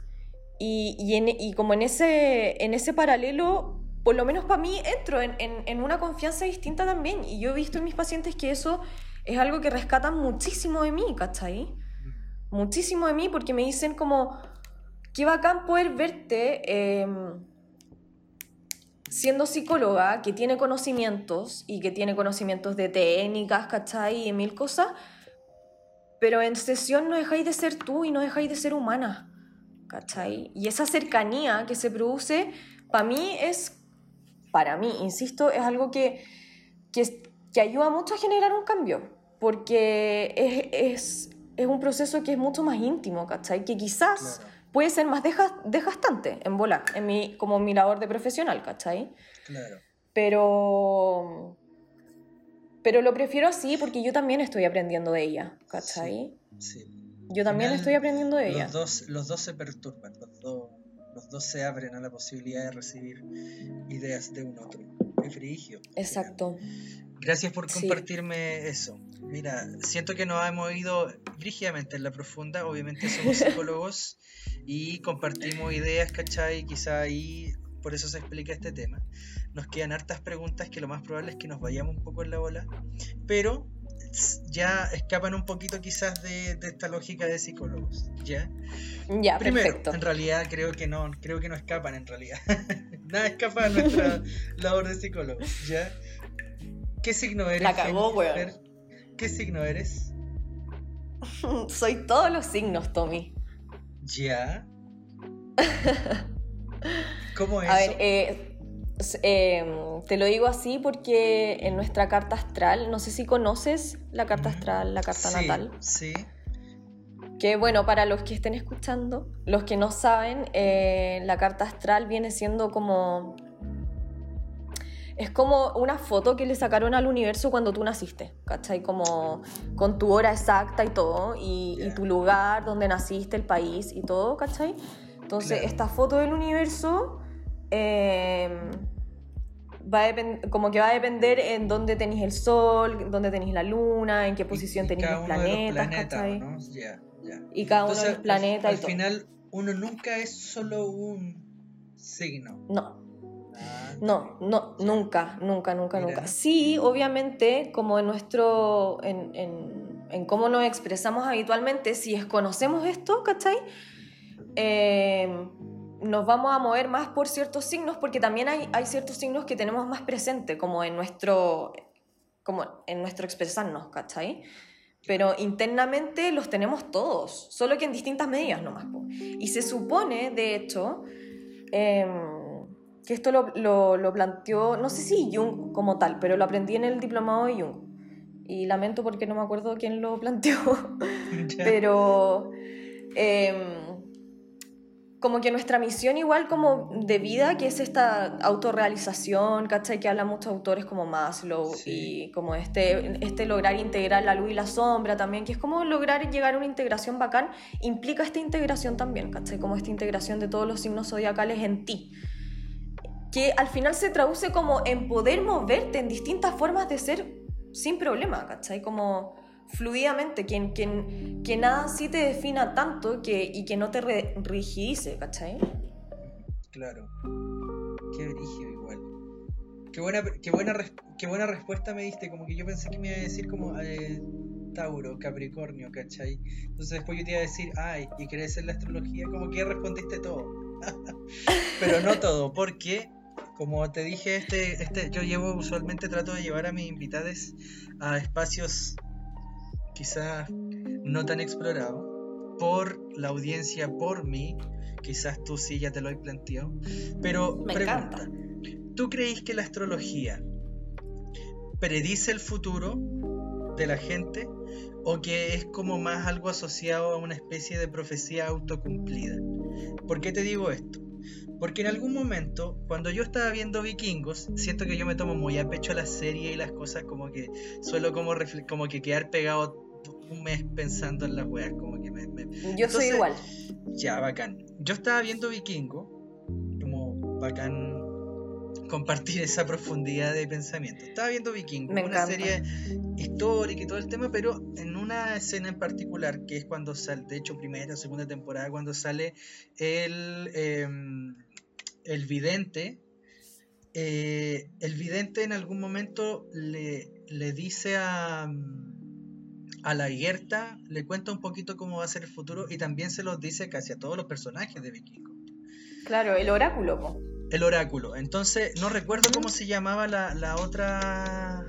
S3: y, y, en- como en ese, en ese paralelo, por lo menos para mí, entro en, en- una confianza distinta también. Y yo he visto en mis pacientes que eso es algo que rescatan muchísimo de mí, ¿cachai? Muchísimo de mí porque me dicen como, qué bacán poder verte em, siendo psicóloga, que tiene conocimientos y que tiene conocimientos de técnicas, ¿cachai? Y de mil cosas, pero en sesión no dejáis de ser tú y no dejáis de ser humana, ¿cachai? Y esa cercanía que se produce, para mí es, para mí, insisto, es algo que, que, que ayuda mucho a generar un cambio, porque es, es, es un proceso que es mucho más íntimo, ¿cachai? Que quizás
S2: Claro.
S3: puede ser más deja- desgastante en bola, en mi, como mi labor de profesional, ¿cachai?
S2: Claro.
S3: Pero. Pero lo prefiero así porque yo también estoy aprendiendo de ella, ¿cachai?
S2: Sí.
S3: Yo también
S2: final,
S3: estoy aprendiendo de ella.
S2: Los dos, los dos se perturban, los dos, los dos se abren a la posibilidad de recibir ideas de un otro. Es frigio.
S3: Exacto.
S2: Gracias por
S3: Sí.
S2: compartirme eso. Mira, siento que nos hemos ido rígidamente en la profunda. Obviamente somos psicólogos y compartimos ideas, ¿cachai? Quizá ahí por eso se explica este tema. Nos quedan hartas preguntas que lo más probable es que nos vayamos un poco en la bola, pero ya escapan un poquito quizás de, de esta lógica de psicólogos, ¿ya?
S3: Ya,
S2: Primero,
S3: perfecto.
S2: en realidad creo que no, creo que no escapan en realidad. Nada escapa de nuestra labor de psicólogos, ¿ya? ¿Qué signo eres?
S3: La cagó, weón.
S2: ¿Qué signo eres?
S3: Soy todos los signos, Tommy.
S2: ¿Ya? ¿Cómo es
S3: A ver, eh, eh, te lo digo así porque en nuestra carta astral, no sé si conoces la carta astral, la carta
S2: sí,
S3: natal.
S2: Sí,
S3: Que bueno, para los que estén escuchando, los que no saben, eh, la carta astral viene siendo como... Es como una foto que le sacaron al universo cuando tú naciste, ¿cachai? Como con tu hora exacta y todo, y, tu lugar donde naciste, el país y todo, ¿cachai? Entonces, esta foto del universo eh, va a como que va a depender en dónde tenéis el sol, dónde tenéis la luna, en qué posición
S2: y
S3: tenéis los planetas,
S2: planetas,
S3: ¿cachai?
S2: ¿no?
S3: Y cada uno de los planetas
S2: al,
S3: y todo.
S2: al final, uno nunca es solo un signo.
S3: No,
S2: Ah,
S3: no, no, nunca, nunca, nunca,
S2: Mira.
S3: nunca. Sí, obviamente, como en nuestro, en, en, en cómo nos expresamos habitualmente, si desconocemos esto, ¿cachai? Eh, nos vamos a mover más por ciertos signos, porque también hay, hay ciertos signos que tenemos más presente, como en nuestro, como en nuestro expresarnos, ¿cachai? Pero internamente los tenemos todos, solo que en distintas medidas nomás. po. Y se supone, de hecho, em, que esto lo, lo- lo planteó, no sé si Jung como tal, pero lo aprendí en el diplomado de Jung. Y lamento porque no me acuerdo quién lo planteó, pero em, como que nuestra misión igual como de vida, que es esta autorrealización, ¿cachai? Que hablan muchos autores como Maslow
S2: Sí.
S3: y como este, este lograr integrar la luz y la sombra también, que es como lograr llegar a una integración bacán, implica esta integración también, ¿cachai? Como esta integración de todos los signos zodiacales en ti. Que al final se traduce como en poder moverte en distintas formas de ser sin problema, ¿cachai? Como fluidamente, que, que, que nada sí te defina tanto que, y que no te re- rigidice, ¿cachai?
S2: Claro. Qué brígido igual. Qué buena, qué buena, qué buena respuesta me diste. Como que yo pensé que me iba a decir como eh, Tauro, Capricornio, ¿cachai? Entonces después yo te iba a decir, ay, ¿y crees en la astrología? Como que respondiste todo. Pero no todo, porque como te dije, este, este, yo llevo usualmente trato de llevar a mis invitados a espacios quizás no tan explorados por la audiencia, por mí. Quizás tú sí ya te lo he planteado. Pero
S3: Me
S2: pregunta,
S3: encanta.
S2: ¿tú crees que la astrología predice el futuro de la gente o que es como más algo asociado a una especie de profecía autocumplida? ¿Por qué te digo esto? Porque en algún momento, cuando yo estaba viendo Vikingos, siento que yo me tomo muy a pecho la serie y las cosas como que suelo como, como que quedar pegado un mes pensando en las weas, como que me- me,
S3: Yo soy
S2: Entonces,
S3: igual.
S2: ya, bacán. Yo estaba viendo Vikingo, como bacán compartir esa profundidad de pensamiento. Estaba viendo Vikingo,
S3: Me
S2: una
S3: encanta.
S2: serie histórica y todo el tema, pero en una escena en particular, que es cuando sale, de hecho, primera o segunda temporada, cuando sale el, em, el vidente. eh, el vidente en algún momento le, le dice a, a la Higuerta, le cuenta un poquito cómo va a ser el futuro y también se los dice casi a todos los personajes de Vikingo.
S3: Claro, el oráculo, po.
S2: El oráculo. Entonces, no recuerdo cómo se llamaba la, la otra.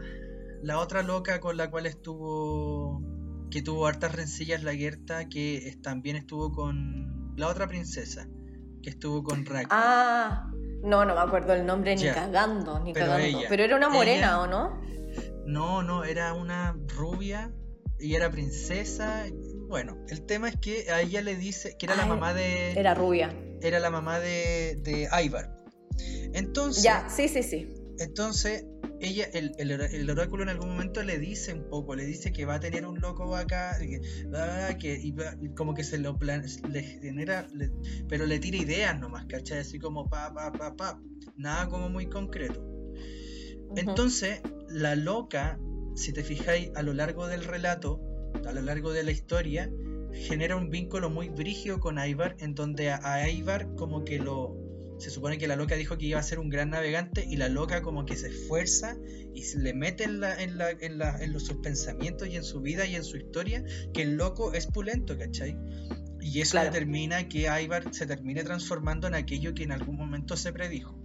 S2: La otra loca con la cual estuvo. Que tuvo hartas rencillas la Gerta. Que también estuvo con. La otra princesa. Que estuvo con Ragnar.
S3: Ah, no, no me acuerdo el nombre ni cagando, ni
S2: Pero
S3: cagando.
S2: ella-
S3: Pero era una morena,
S2: ella-
S3: ¿o no?
S2: No, no, era una rubia. Y era princesa. Bueno, el tema es que a ella le dice. Que era la mamá de.
S3: Era rubia.
S2: Era la mamá de. de Ivar. Entonces.
S3: Ya, sí, sí, sí.
S2: Entonces, ella, el, el oráculo en algún momento le dice un poco, le dice que va a tener un loco acá, que, que y como que se lo plan, le genera, le- pero le tira ideas nomás, ¿cachai? Así como pa, pa, pa, pa, nada como muy concreto. Entonces, la loca, si te fijáis a lo largo del relato, a lo largo de la historia, genera un vínculo muy brígido con Ivar, en donde a, Ivar como que lo... Se supone que la loca dijo que iba a ser un gran navegante y la loca como que se esfuerza y se le mete en, la, en, la, en, la- en los, sus pensamientos y en su vida y en su historia que el loco es pulento, ¿cachai? Y eso
S3: Claro.
S2: determina que Ivar se termine transformando en aquello que en algún momento se predijo.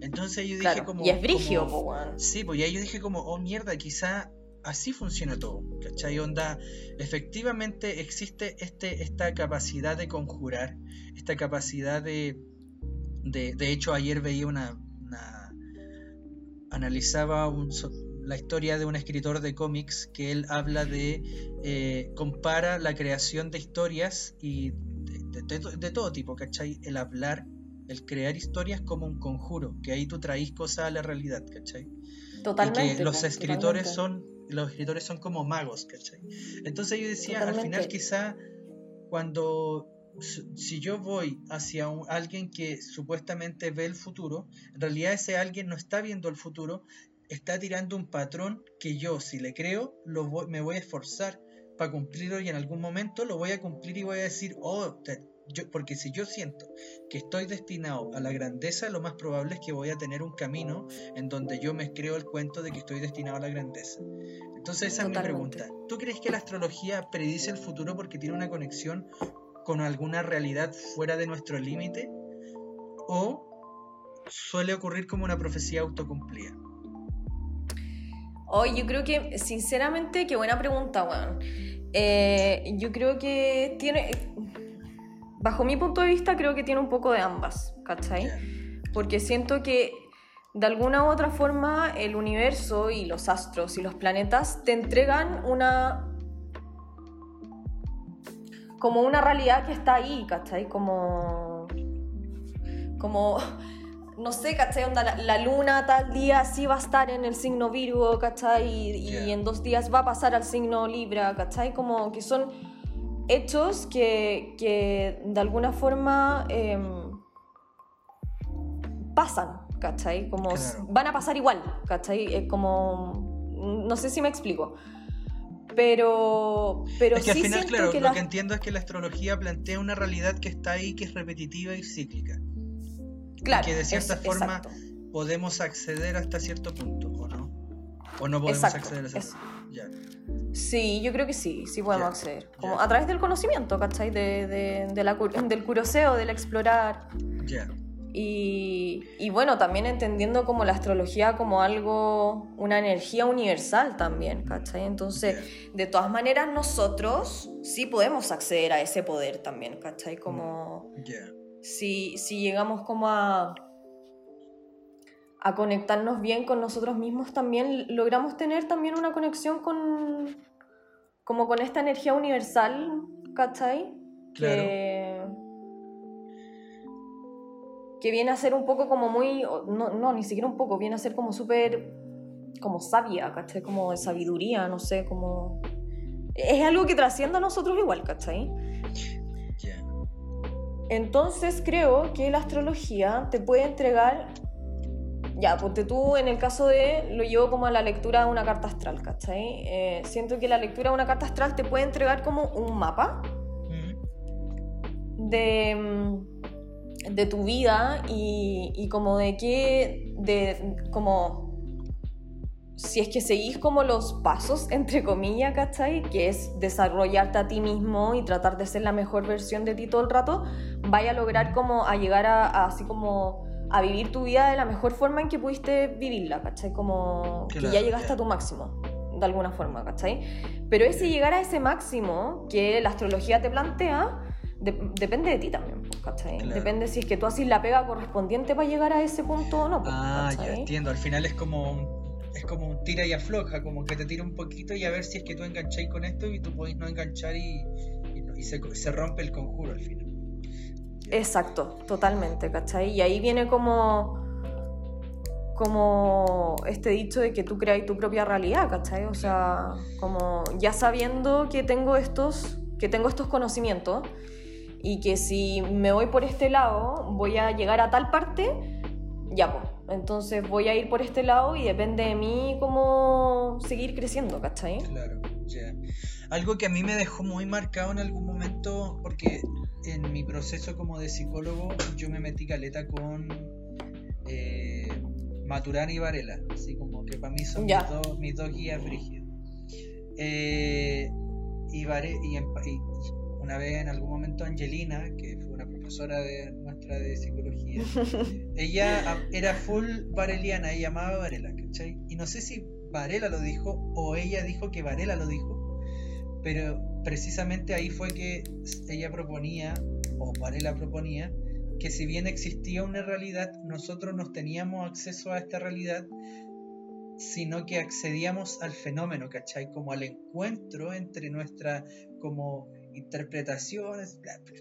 S2: Entonces yo dije como...
S3: y es brigio,
S2: como-. Sí, pues ya yo dije como, oh mierda, quizá así funciona todo, ¿cachai? Onda, efectivamente existe este, esta capacidad de conjurar, esta capacidad de... De, de hecho, ayer veía una... una- analizaba un la historia de un escritor de cómics que él habla de... eh, compara la creación de historias y de- de todo tipo, ¿cachai? El hablar, el crear historias como un conjuro, que ahí tú traís cosas a la realidad, ¿cachai?
S3: Totalmente.
S2: y que los
S3: po,
S2: escritores
S3: totalmente.
S2: son los escritores son como magos ¿cachai? entonces yo decía al final quizá cuando si yo voy hacia un- alguien que supuestamente ve el futuro en realidad ese alguien no está viendo el futuro está tirando un patrón que yo si le creo lo voy- me voy a esforzar para cumplirlo y en algún momento lo voy a cumplir y voy a decir oh te- yo, porque si yo siento que estoy destinado a la grandeza, lo más probable es que voy a tener un camino en donde yo me creo el cuento de que estoy destinado a la grandeza. Entonces esa
S3: Totalmente.
S2: es mi pregunta. ¿Tú crees que la astrología predice el futuro porque tiene una conexión con alguna realidad fuera de nuestro límite? ¿O suele ocurrir como una profecía autocumplida?
S3: Hoy yo creo que, sinceramente, qué buena pregunta, weón. Eh, yo creo que tiene, bajo mi punto de vista, creo que tiene un poco de ambas, ¿cachai? Porque siento que de alguna u otra forma el universo y los astros y los planetas te entregan una como una realidad que está ahí, ¿cachai? Como como no sé, ¿cachai? Onda, la, la luna tal día sí va a estar en el signo Virgo, ¿cachai? Y, y en dos días va a pasar al signo Libra, ¿cachai? Como que son hechos que, que de alguna forma em, pasan, ¿cachai? Como
S2: Claro.
S3: van a pasar igual, ¿cachai? Es como... No sé si me explico. Pero, pero
S2: es que al final, claro,
S3: que
S2: lo
S3: la-
S2: que entiendo es que la astrología plantea una realidad que está ahí, que es repetitiva y cíclica.
S3: claro,
S2: que de cierta
S3: es-
S2: forma
S3: exacto.
S2: podemos acceder hasta cierto punto, ¿o no? ¿O no podemos
S3: Exacto,
S2: acceder a ese
S3: es-
S2: punto? Ya.
S3: Sí, yo creo que sí, sí podemos
S2: Ya,
S3: acceder. Como a través del conocimiento, ¿cachai? De, de- de la cur- del curoseo, del explorar.
S2: Ya.
S3: Y, y bueno, también entendiendo como la astrología como algo, una energía universal también, ¿cachai? Entonces, de todas maneras, nosotros sí podemos acceder a ese poder también, ¿cachai? Como si, si llegamos como a, a conectarnos bien con nosotros mismos, también logramos tener también una conexión con, como con esta energía universal, ¿cachai? Que, que viene a ser un poco como muy, no, no, ni siquiera un poco, viene a ser como súper, como sabia, ¿cachai? Como de sabiduría, no sé, como... Es algo que trasciende a nosotros igual, ¿cachai? Entonces creo que la astrología te puede entregar, ya, ponte tú en el caso de, lo llevo como a la lectura de una carta astral, ¿cachai? Eh, siento que la lectura de una carta astral te puede entregar como un mapa de, de tu vida y, y como de qué, de, como, si es que seguís como los pasos, entre comillas, ¿cachai? Que es desarrollarte a ti mismo y tratar de ser la mejor versión de ti todo el rato, vaya a lograr como a llegar a, a así como a vivir tu vida de la mejor forma en que pudiste vivirla, ¿cachai? Como que
S2: Claro,
S3: ya llegaste
S2: ya.
S3: a tu máximo, de alguna forma, ¿cachai? Pero ese llegar a ese máximo que la astrología te plantea, de- depende de ti también, pues, ¿cachai?
S2: Claro.
S3: Depende si es que tú haces la pega correspondiente para llegar a ese punto o no, pues,
S2: Ah, ya
S3: ¿cachai?
S2: entiendo. Al final es como un, es como un tira y afloja, como que te tira un poquito y a ver si es que tú engancháis con esto y tú podéis no enganchar y, y, y se, se rompe el conjuro al final.
S3: Exacto, totalmente, ¿cachai? Y ahí viene como como este dicho de que tú creas tu propia realidad, ¿cachai? O sea, como ya sabiendo que tengo estos, que tengo estos conocimientos y que si me voy por este lado voy a llegar a tal parte, ya pues. Entonces voy a ir por este lado y depende de mí cómo seguir creciendo, ¿cachai?
S2: Claro, Algo que a mí me dejó muy marcado en algún momento, porque en mi proceso como de psicólogo yo me metí caleta con eh, Maturana y Varela, así como que para mí son
S3: Ya.
S2: mis, dos, mis dos guías brígidos. Eh, y, Vare- y en- y una vez en algún momento Angelina, que fue una profesora de nuestra de psicología, ella era full vareliana, ella amaba Varela, ¿cachai? Y no sé si Varela lo dijo o ella dijo que Varela lo dijo, pero precisamente ahí fue que ella proponía, o Varela proponía, que si bien existía una realidad, nosotros no teníamos acceso a esta realidad, sino que accedíamos al fenómeno, ¿cachai? Como al encuentro entre nuestra como interpretaciones. bla, bla.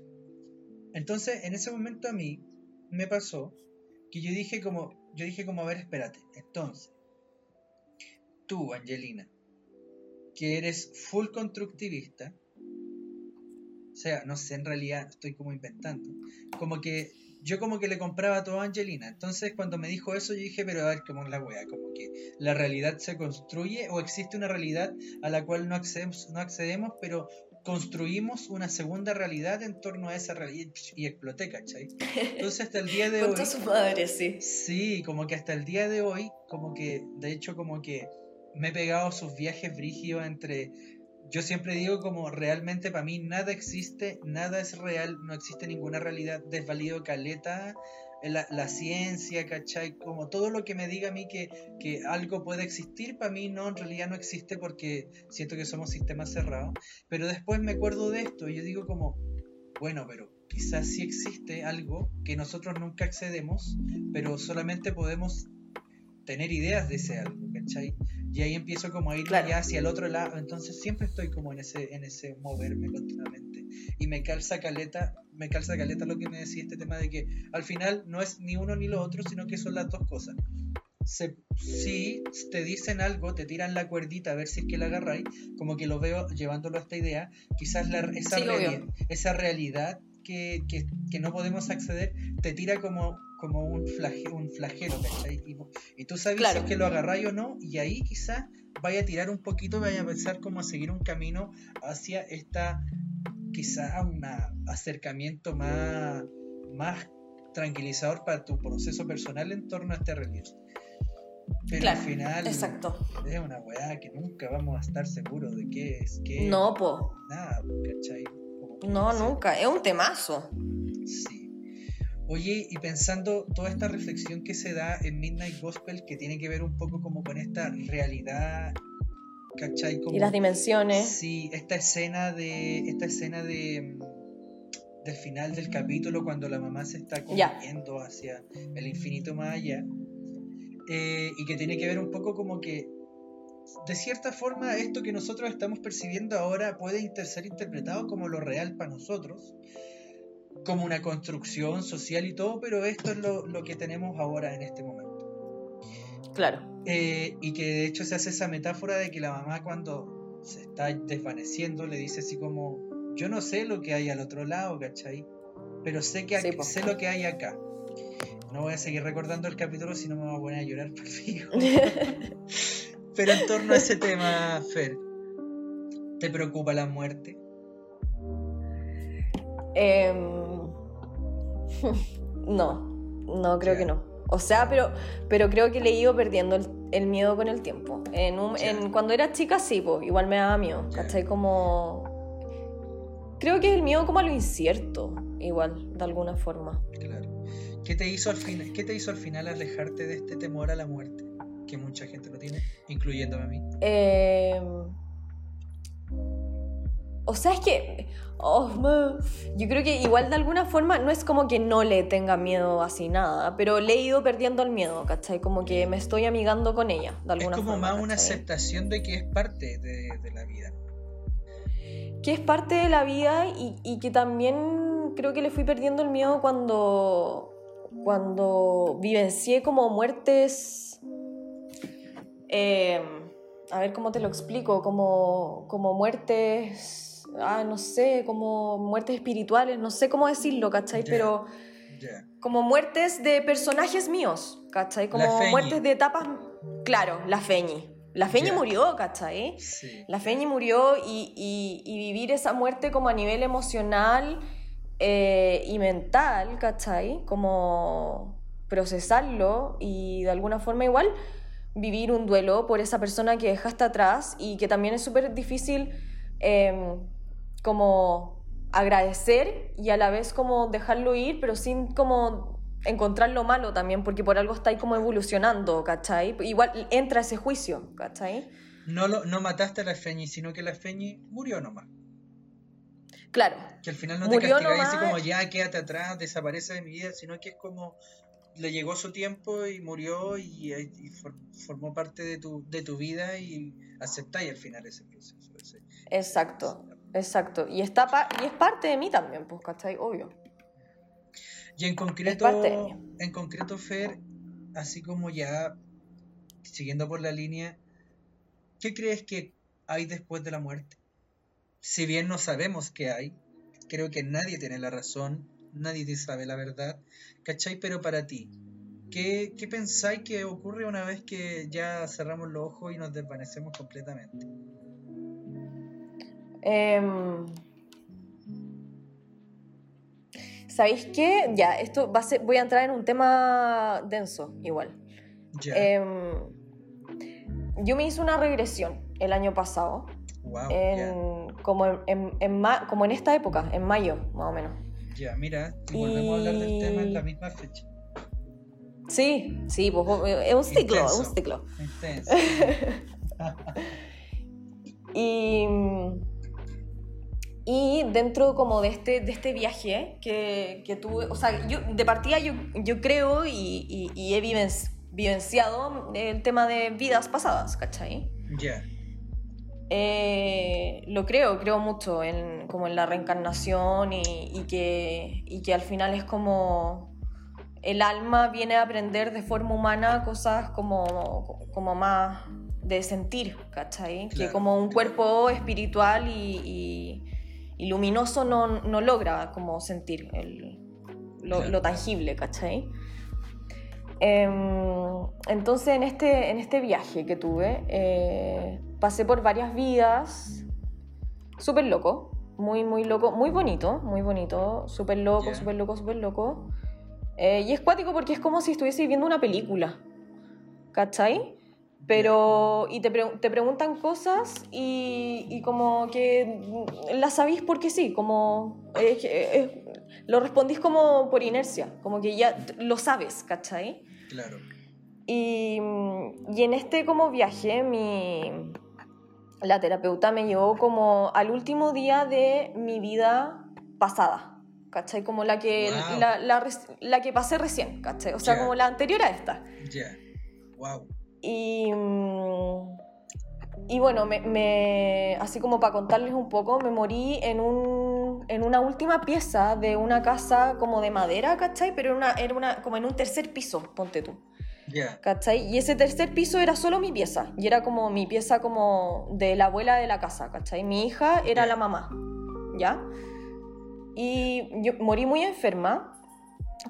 S2: Entonces, en ese momento a mí me pasó que yo dije como, yo dije como, a ver, espérate, entonces, tú, Angelina, que eres full constructivista, o sea, no sé, en realidad estoy como inventando, como que yo como que le compraba todo a Angelina, entonces cuando me dijo eso yo dije, pero a ver, ¿cómo es la wea? Como que la realidad se construye o existe una realidad a la cual no accedemos, no accedemos pero construimos una segunda realidad en torno a esa realidad y exploté, ¿cachai? Entonces hasta el día de hoy...
S3: Su madre, sí.
S2: Sí, como que hasta el día de hoy, como que, de hecho, como que me he pegado sus viajes brígidos entre. Yo siempre digo como realmente para mí nada existe, nada es real, no existe ninguna realidad, desvalido caleta la, la ciencia, ¿cachai? Como todo lo que me diga a mí que, que algo puede existir, para mí no, en realidad no existe porque siento que somos sistemas cerrados. Pero después me acuerdo de esto y yo digo como, bueno, pero quizás sí existe algo que nosotros nunca accedemos, pero solamente podemos tener ideas de ese algo, ¿cachai? Y ahí empiezo como a ir
S3: Claro.
S2: ya hacia el otro lado, entonces siempre estoy como en ese, en ese moverme continuamente. Y me calza caleta, me calza caleta lo que me decía este tema de que al final no es ni uno ni lo otro, sino que son las dos cosas. Se, si te dicen algo, te tiran la cuerdita a ver si es que la agarráis, como que lo veo llevándolo a esta idea, quizás la, esa,
S3: Sí, obvio.
S2: reali- esa realidad que, que, que no podemos acceder te tira como, como un, flage- un flagelo, ¿cachai? Y, y tú sabes si
S3: Claro.
S2: es que lo agarráis o no, y ahí quizás vaya a tirar un poquito, vaya a pensar cómo a seguir un camino hacia esta, quizá un acercamiento más, más tranquilizador para tu proceso personal en torno a esta realidad. Pero
S3: Claro,
S2: al final
S3: Exacto.
S2: es una weá que nunca vamos a estar seguros de qué es, qué
S3: No, po.
S2: nada, ¿cachai?
S3: No, nunca. Es un temazo.
S2: Sí. Oye, y pensando toda esta reflexión que se da en Midnight Gospel, que tiene que ver un poco como con esta realidad, ¿cachai? Como,
S3: Y las dimensiones.
S2: Sí, esta escena de. Esta escena de. mm, del final del capítulo cuando la mamá se está
S3: Ya.
S2: yendo hacia el infinito más allá. eh, y que tiene que ver un poco como que de cierta forma esto que nosotros estamos percibiendo ahora puede inter- ser interpretado como lo real para nosotros, como una construcción social y todo, pero esto es lo, lo que tenemos ahora en este momento.
S3: Claro.
S2: Eh, y que de hecho se hace esa metáfora de que la mamá cuando se está desvaneciendo le dice así como, yo no sé lo que hay al otro lado, ¿cachai? Pero sé, que
S3: Sí,
S2: aquí-
S3: po.
S2: sé lo que hay acá. No voy a seguir recordando el capítulo si no me voy a poner a llorar por fijo. Pero en torno a ese tema, Fer, ¿te preocupa la muerte?
S3: Em, no, no creo que no. O sea, pero, pero creo que le he ido perdiendo el, el miedo con el tiempo. En un- en- cuando era chica, sí, po, igual me daba miedo.
S2: Ya.
S3: ¿Cachai? Como. Creo que es el miedo como a lo incierto, igual, de alguna forma.
S2: Claro. ¿Qué te hizo al final, qué te hizo al final alejarte de este temor a la muerte? Que mucha gente lo tiene, incluyéndome a mí.
S3: Eh, o sea, es que. oh, yo creo que igual de alguna forma no es como que no le tenga miedo así nada, pero le he ido perdiendo el miedo, ¿cachai? Como que me estoy amigando con ella, de
S2: Es
S3: alguna
S2: como
S3: forma.
S2: más una
S3: ¿cachai?
S2: aceptación de que es parte de, de la vida.
S3: Que es parte de la vida y, y que también creo que le fui perdiendo el miedo cuando. Cuando vivencié como muertes. Eh, a ver cómo te lo explico, como, como muertes, ah, no sé, como muertes espirituales, no sé cómo decirlo, ¿cachai? Pero como muertes de personajes míos, ¿cachai? Como muertes de etapas, claro, la Feñi. La Feñi murió, ¿cachai?
S2: Sí.
S3: La Feñi murió y, y- y vivir esa muerte como a nivel emocional eh, y mental, ¿cachai? Como procesarlo y de alguna forma igual vivir un duelo por esa persona que dejaste atrás y que también es súper difícil eh, como agradecer y a la vez como dejarlo ir, pero sin como encontrar lo malo también, porque por algo está ahí como evolucionando, ¿cachai? Igual entra ese juicio, ¿cachai?
S2: No, lo, no mataste a la Feñi, sino que la Feñi murió nomás.
S3: Claro,
S2: Que al final no
S3: Murió
S2: te castigáis así como ya quédate atrás, desaparece de mi vida, sino que es como le llegó su tiempo y murió y, y for- formó parte de tu, de tu vida y aceptáis al final ese proceso. ese-
S3: exacto, exacto. Y, está pa- y es parte de mí también, pues, ¿cachai? Obvio.
S2: Y en concreto, en concreto, Fer, así como ya siguiendo por la línea, ¿qué crees que hay después de la muerte? Si bien no sabemos qué hay, creo que nadie tiene la razón, nadie te sabe la verdad, ¿cachai? Pero para ti, ¿qué, qué pensáis que ocurre una vez que ya cerramos los ojos y nos desvanecemos completamente?
S3: Em, ¿Sabéis qué? Ya, esto va a ser, voy a entrar en un tema denso, igual. Em, yo me hice una regresión el año pasado,
S2: wow,
S3: en, como, en, en- en ma- como en esta época, en mayo, más o menos.
S2: Ya, mira, y volvemos a hablar del tema en la misma fecha.
S3: Sí, sí, pues es un ciclo, es un ciclo.
S2: Intenso.
S3: Y, y dentro como de este, de este viaje que, que tuve, o sea, yo de partida yo, yo creo y, y- y he viven- vivenciado el tema de vidas pasadas, ¿cachai?
S2: Ya.
S3: Eh, lo creo, creo mucho en, como en la reencarnación y, y que, y que al final es como el alma viene a aprender de forma humana cosas como, como más de sentir, ¿cachai? Que como un cuerpo espiritual y, y- y luminoso no, no logra como sentir el- lo,
S2: Claro.
S3: lo tangible, ¿cachai? Em, entonces en este, en este viaje que tuve, eh, pasé por varias vidas, súper loco, muy, muy loco, muy bonito, muy bonito, súper loco,
S2: Ya.
S3: súper loco, súper loco. Eh, y es cuático porque es como si estuviese viendo una película, ¿cachai? Pero, y te, pre- te preguntan cosas y, y como que las sabéis porque sí, como es- lo respondís como por inercia, como que ya lo sabes, ¿cachai?
S2: Claro.
S3: Y, y en este como viaje, mi, la terapeuta me llevó como al último día de mi vida pasada, ¿cachai? Como la que,
S2: Wow.
S3: la, la la que pasé recién, ¿cachai? O sea, como la anterior a esta.
S2: Ya. Wow.
S3: Y, y bueno, me, me- así como para contarles un poco, me morí en, un, en una última pieza de una casa como de madera, ¿cachai? Pero era, una, era una, como en un tercer piso, ponte tú.
S2: Ya.
S3: ¿Cachai? Y ese tercer piso era solo mi pieza. Y era como mi pieza como de la abuela de la casa, ¿cachai? Mi hija era la mamá, ¿ya? Y yo morí muy enferma,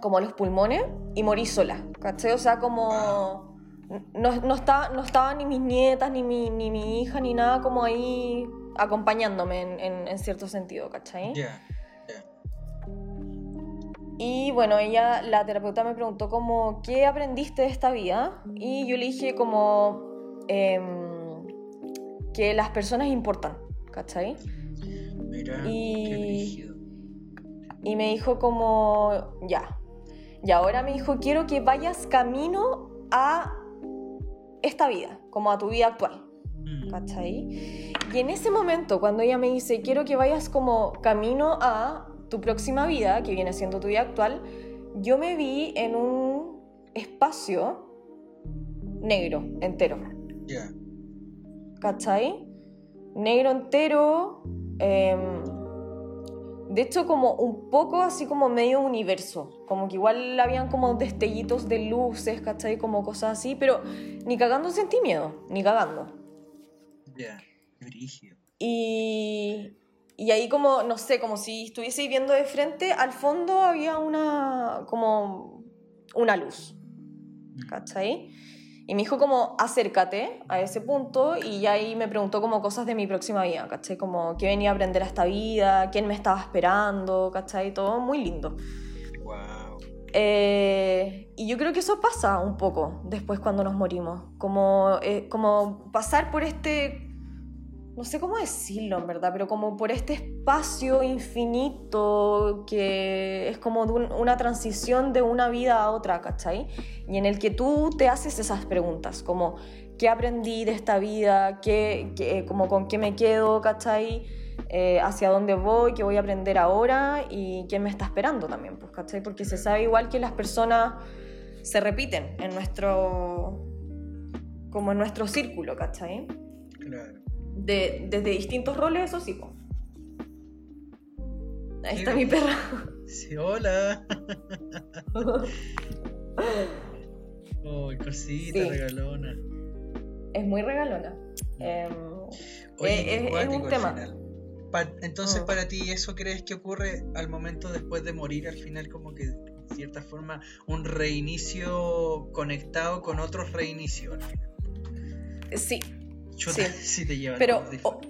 S3: como los pulmones, y morí sola, ¿cachai? O sea, como... No, no, está, no estaban ni mis nietas, ni mi, ni mi hija, ni nada como ahí acompañándome en, en- en cierto sentido, ¿cachai? Y bueno, ella, la terapeuta me preguntó como, ¿qué aprendiste de esta vida? Y yo le dije como em, que las personas importan, ¿cachai?
S2: Mira.
S3: Y-
S2: Qué.
S3: Y me dijo como, ya. Y ahora me dijo, quiero que vayas camino a esta vida, como a tu vida actual. ¿Cachai? Y en ese momento, cuando ella me dice, quiero que vayas como camino a tu próxima vida, que viene siendo tu vida actual, yo me vi en un espacio negro, entero. ¿cachai? Negro entero, em, de hecho como un poco así como medio universo, como que igual habían como destellitos de luces, ¿cachai? Como cosas así, pero ni cagando sentí miedo, ni cagando.
S2: Ya. Brígido.
S3: Y, y ahí como, no sé, como si estuviese viendo de frente, al fondo había una, como una luz,
S2: Mm.
S3: ¿cachai? Y me dijo como, acércate a ese punto y ya ahí me preguntó como cosas de mi próxima vida, ¿cachai? Como qué venía a aprender a esta vida, quién me estaba esperando, ¿cachai? Todo muy lindo.
S2: Wow.
S3: Eh, y yo creo que eso pasa un poco después cuando nos morimos. Como, eh, como pasar por este. No sé cómo decirlo en verdad, pero como por este espacio infinito que es como de un- una transición de una vida a otra, ¿cachai? Y en el que tú te haces esas preguntas, como ¿qué aprendí de esta vida? ¿Qué, qué- como con qué me quedo, ¿cachai? eh, hacia dónde voy, qué voy a aprender ahora y quién me está esperando también, pues, ¿cachai? Porque se sabe igual que las personas se repiten en nuestro, como en nuestro círculo, ¿cachai?
S2: Claro.
S3: De, desde distintos roles, eso sí. Ahí está mi perra.
S2: Sí, hola. Oh, cosita
S3: Sí.
S2: regalona.
S3: Es muy regalona. Em,
S2: Oye,
S3: Eh,
S2: qué
S3: es- un tema.
S2: Pa- entonces,
S3: Mm.
S2: para ti, ¿eso crees que ocurre al momento después de morir? Al final, como que, de cierta forma, un reinicio conectado con otros reinicios.
S3: sí,
S2: Chuta,
S3: Sí.
S2: si te llevan
S3: pero... o-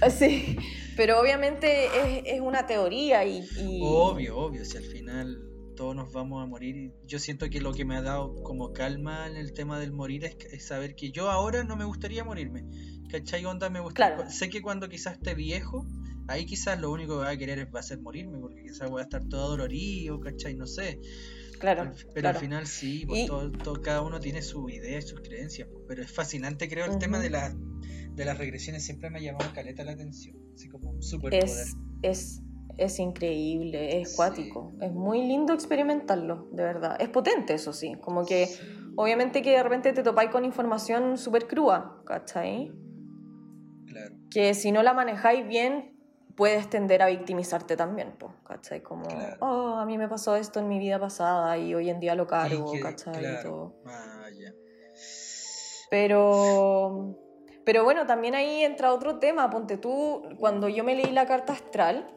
S3: sí, pero obviamente es, es una teoría y... y-
S2: Obvio, obvio, si al final todos nos vamos a morir. Yo siento que lo que me ha dado como calma en el tema del morir es, saber que yo ahora no me gustaría morirme. ¿Cachai? Onda me gusta.
S3: Claro.
S2: Sé que cuando quizás esté viejo, ahí quizás lo único que voy a querer es, va a ser morirme, porque quizás voy a estar todo dolorido, ¿cachai? No sé.
S3: Claro,
S2: Al- Pero
S3: claro.
S2: al final sí, pues,
S3: Y-
S2: todo, todo- cada uno tiene su idea y sus creencias. pues, Pero es fascinante, creo, el tema de, la, de las regresiones siempre me ha llamado caleta la atención. Así como un superpoder.
S3: Es, es, es increíble, es
S2: Sí.
S3: cuático. Es muy lindo experimentarlo, de verdad. Es potente, eso sí. Como que, obviamente que de repente te topáis con información súper crúa, ¿cachai?
S2: Claro.
S3: Que si no la manejáis bien, puedes tender a victimizarte también, pues, ¿cachai? Como,
S2: Claro.
S3: oh, a mí me pasó esto en mi vida pasada y hoy en día lo cargo,
S2: que-
S3: ¿cachai? Y todo.
S2: Ah.
S3: Pero, pero bueno, también ahí entra otro tema. Ponte tú, cuando yo me leí la carta astral,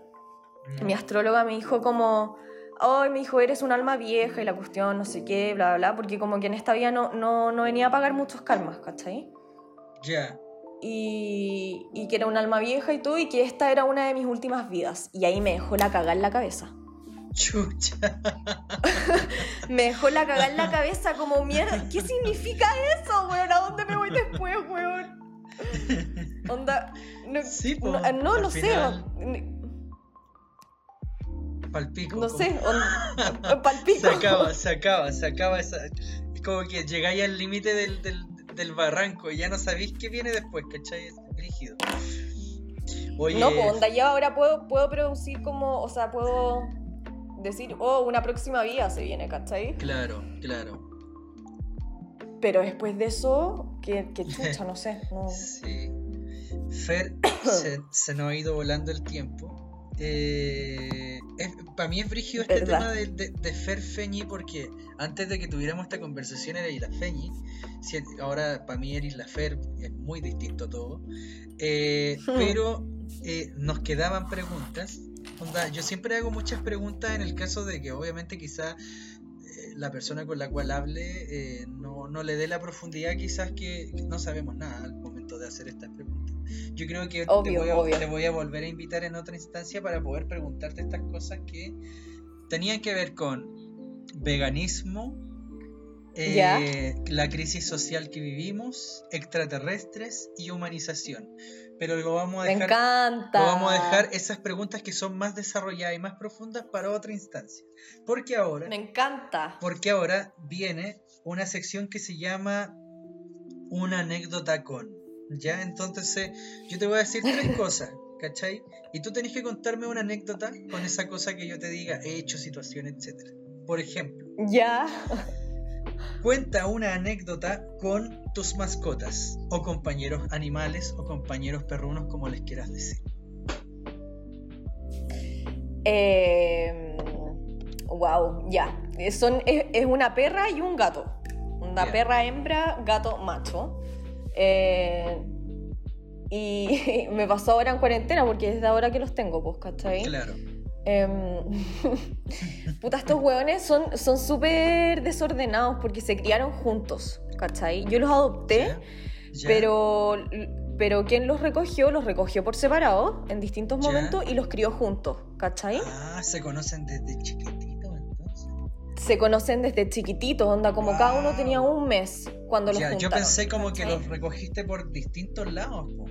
S2: Mm.
S3: mi astróloga me dijo como, ay, me dijo, eres un alma vieja y la cuestión, no sé qué, bla, bla, bla, porque como que en esta vida no, no, no venía a pagar muchos karmas, ¿cachai?
S2: Ya.
S3: Y, y que era un alma vieja y todo, y que esta era una de mis últimas vidas. Y ahí me dejó la cagada en la cabeza.
S2: Chucha.
S3: Me dejó la cagada en la cabeza como mierda. ¿Qué significa eso, weón? ¿A dónde me voy después, weón? Onda. No,
S2: Sí, po,
S3: no, no,
S2: al
S3: no sé.
S2: Palpico.
S3: No
S2: como-
S3: sé. on- palpico.
S2: Se acaba, se acaba, se acaba esa. Es como que llegáis al límite del, del, del barranco y ya no sabéis qué viene después, ¿cachai? Es rígido. Oye,
S3: No, pues onda, ya ahora puedo, puedo producir como, o sea, puedo decir, oh, una próxima vida se viene, ¿cachai?
S2: claro, claro.
S3: Pero después de eso, que, que chucha, no sé. No.
S2: Sí. Fer, se, se nos ha ido volando el tiempo. Para mí es brígido este
S3: ¿Verdad?
S2: tema de, de- de Fer Feñi porque antes de que tuviéramos esta conversación era la Feñi. si- ahora para mí eres la Fer, es muy distinto todo. Eh,
S3: Hmm.
S2: pero eh, nos quedaban preguntas. Onda, yo siempre hago muchas preguntas en el caso de que obviamente quizá eh, la persona con la cual hable eh, no, no le dé la profundidad quizás que que no sabemos nada al momento de hacer estas preguntas. Yo creo que te,
S3: Obvio,
S2: voy a, te voy a volver a invitar en otra instancia para poder preguntarte estas cosas que tenían que ver con veganismo, eh, la crisis social que vivimos, extraterrestres y humanización. Pero lo vamos a
S3: Me
S2: dejar
S3: encanta.
S2: lo vamos a dejar esas preguntas que son más desarrolladas y más profundas para otra instancia. Porque ahora,
S3: Me encanta.
S2: porque ahora viene una sección que se llama una anécdota con. Ya, entonces yo te voy a decir tres cosas, ¿cachai? Y tú tenés que contarme una anécdota con esa cosa que yo te diga, hecho, situación, etc. Por ejemplo,
S3: Ya.
S2: cuenta una anécdota con tus mascotas, o compañeros animales, o compañeros perrunos, como les quieras decir.
S3: Eh, wow, ya. Eh, Son, es, es una perra y un gato. Una perra hembra, gato macho. Eh, y me pasó ahora en cuarentena porque desde ahora que los tengo, pues, ¿cachai?
S2: Claro.
S3: Em, puta, estos hueones son son súper desordenados porque se criaron juntos, ¿cachai? Yo los adopté, pero, pero quien los recogió, los recogió por separado en distintos momentos y los crió juntos, ¿cachai?
S2: Ah, se conocen desde entonces.
S3: Se conocen desde chiquititos, onda, como cada uno
S2: Wow.
S3: tenía un mes cuando los
S2: Ya, yo
S3: juntaron.
S2: pensé como que
S3: ¿cachai?
S2: los recogiste por distintos lados. po.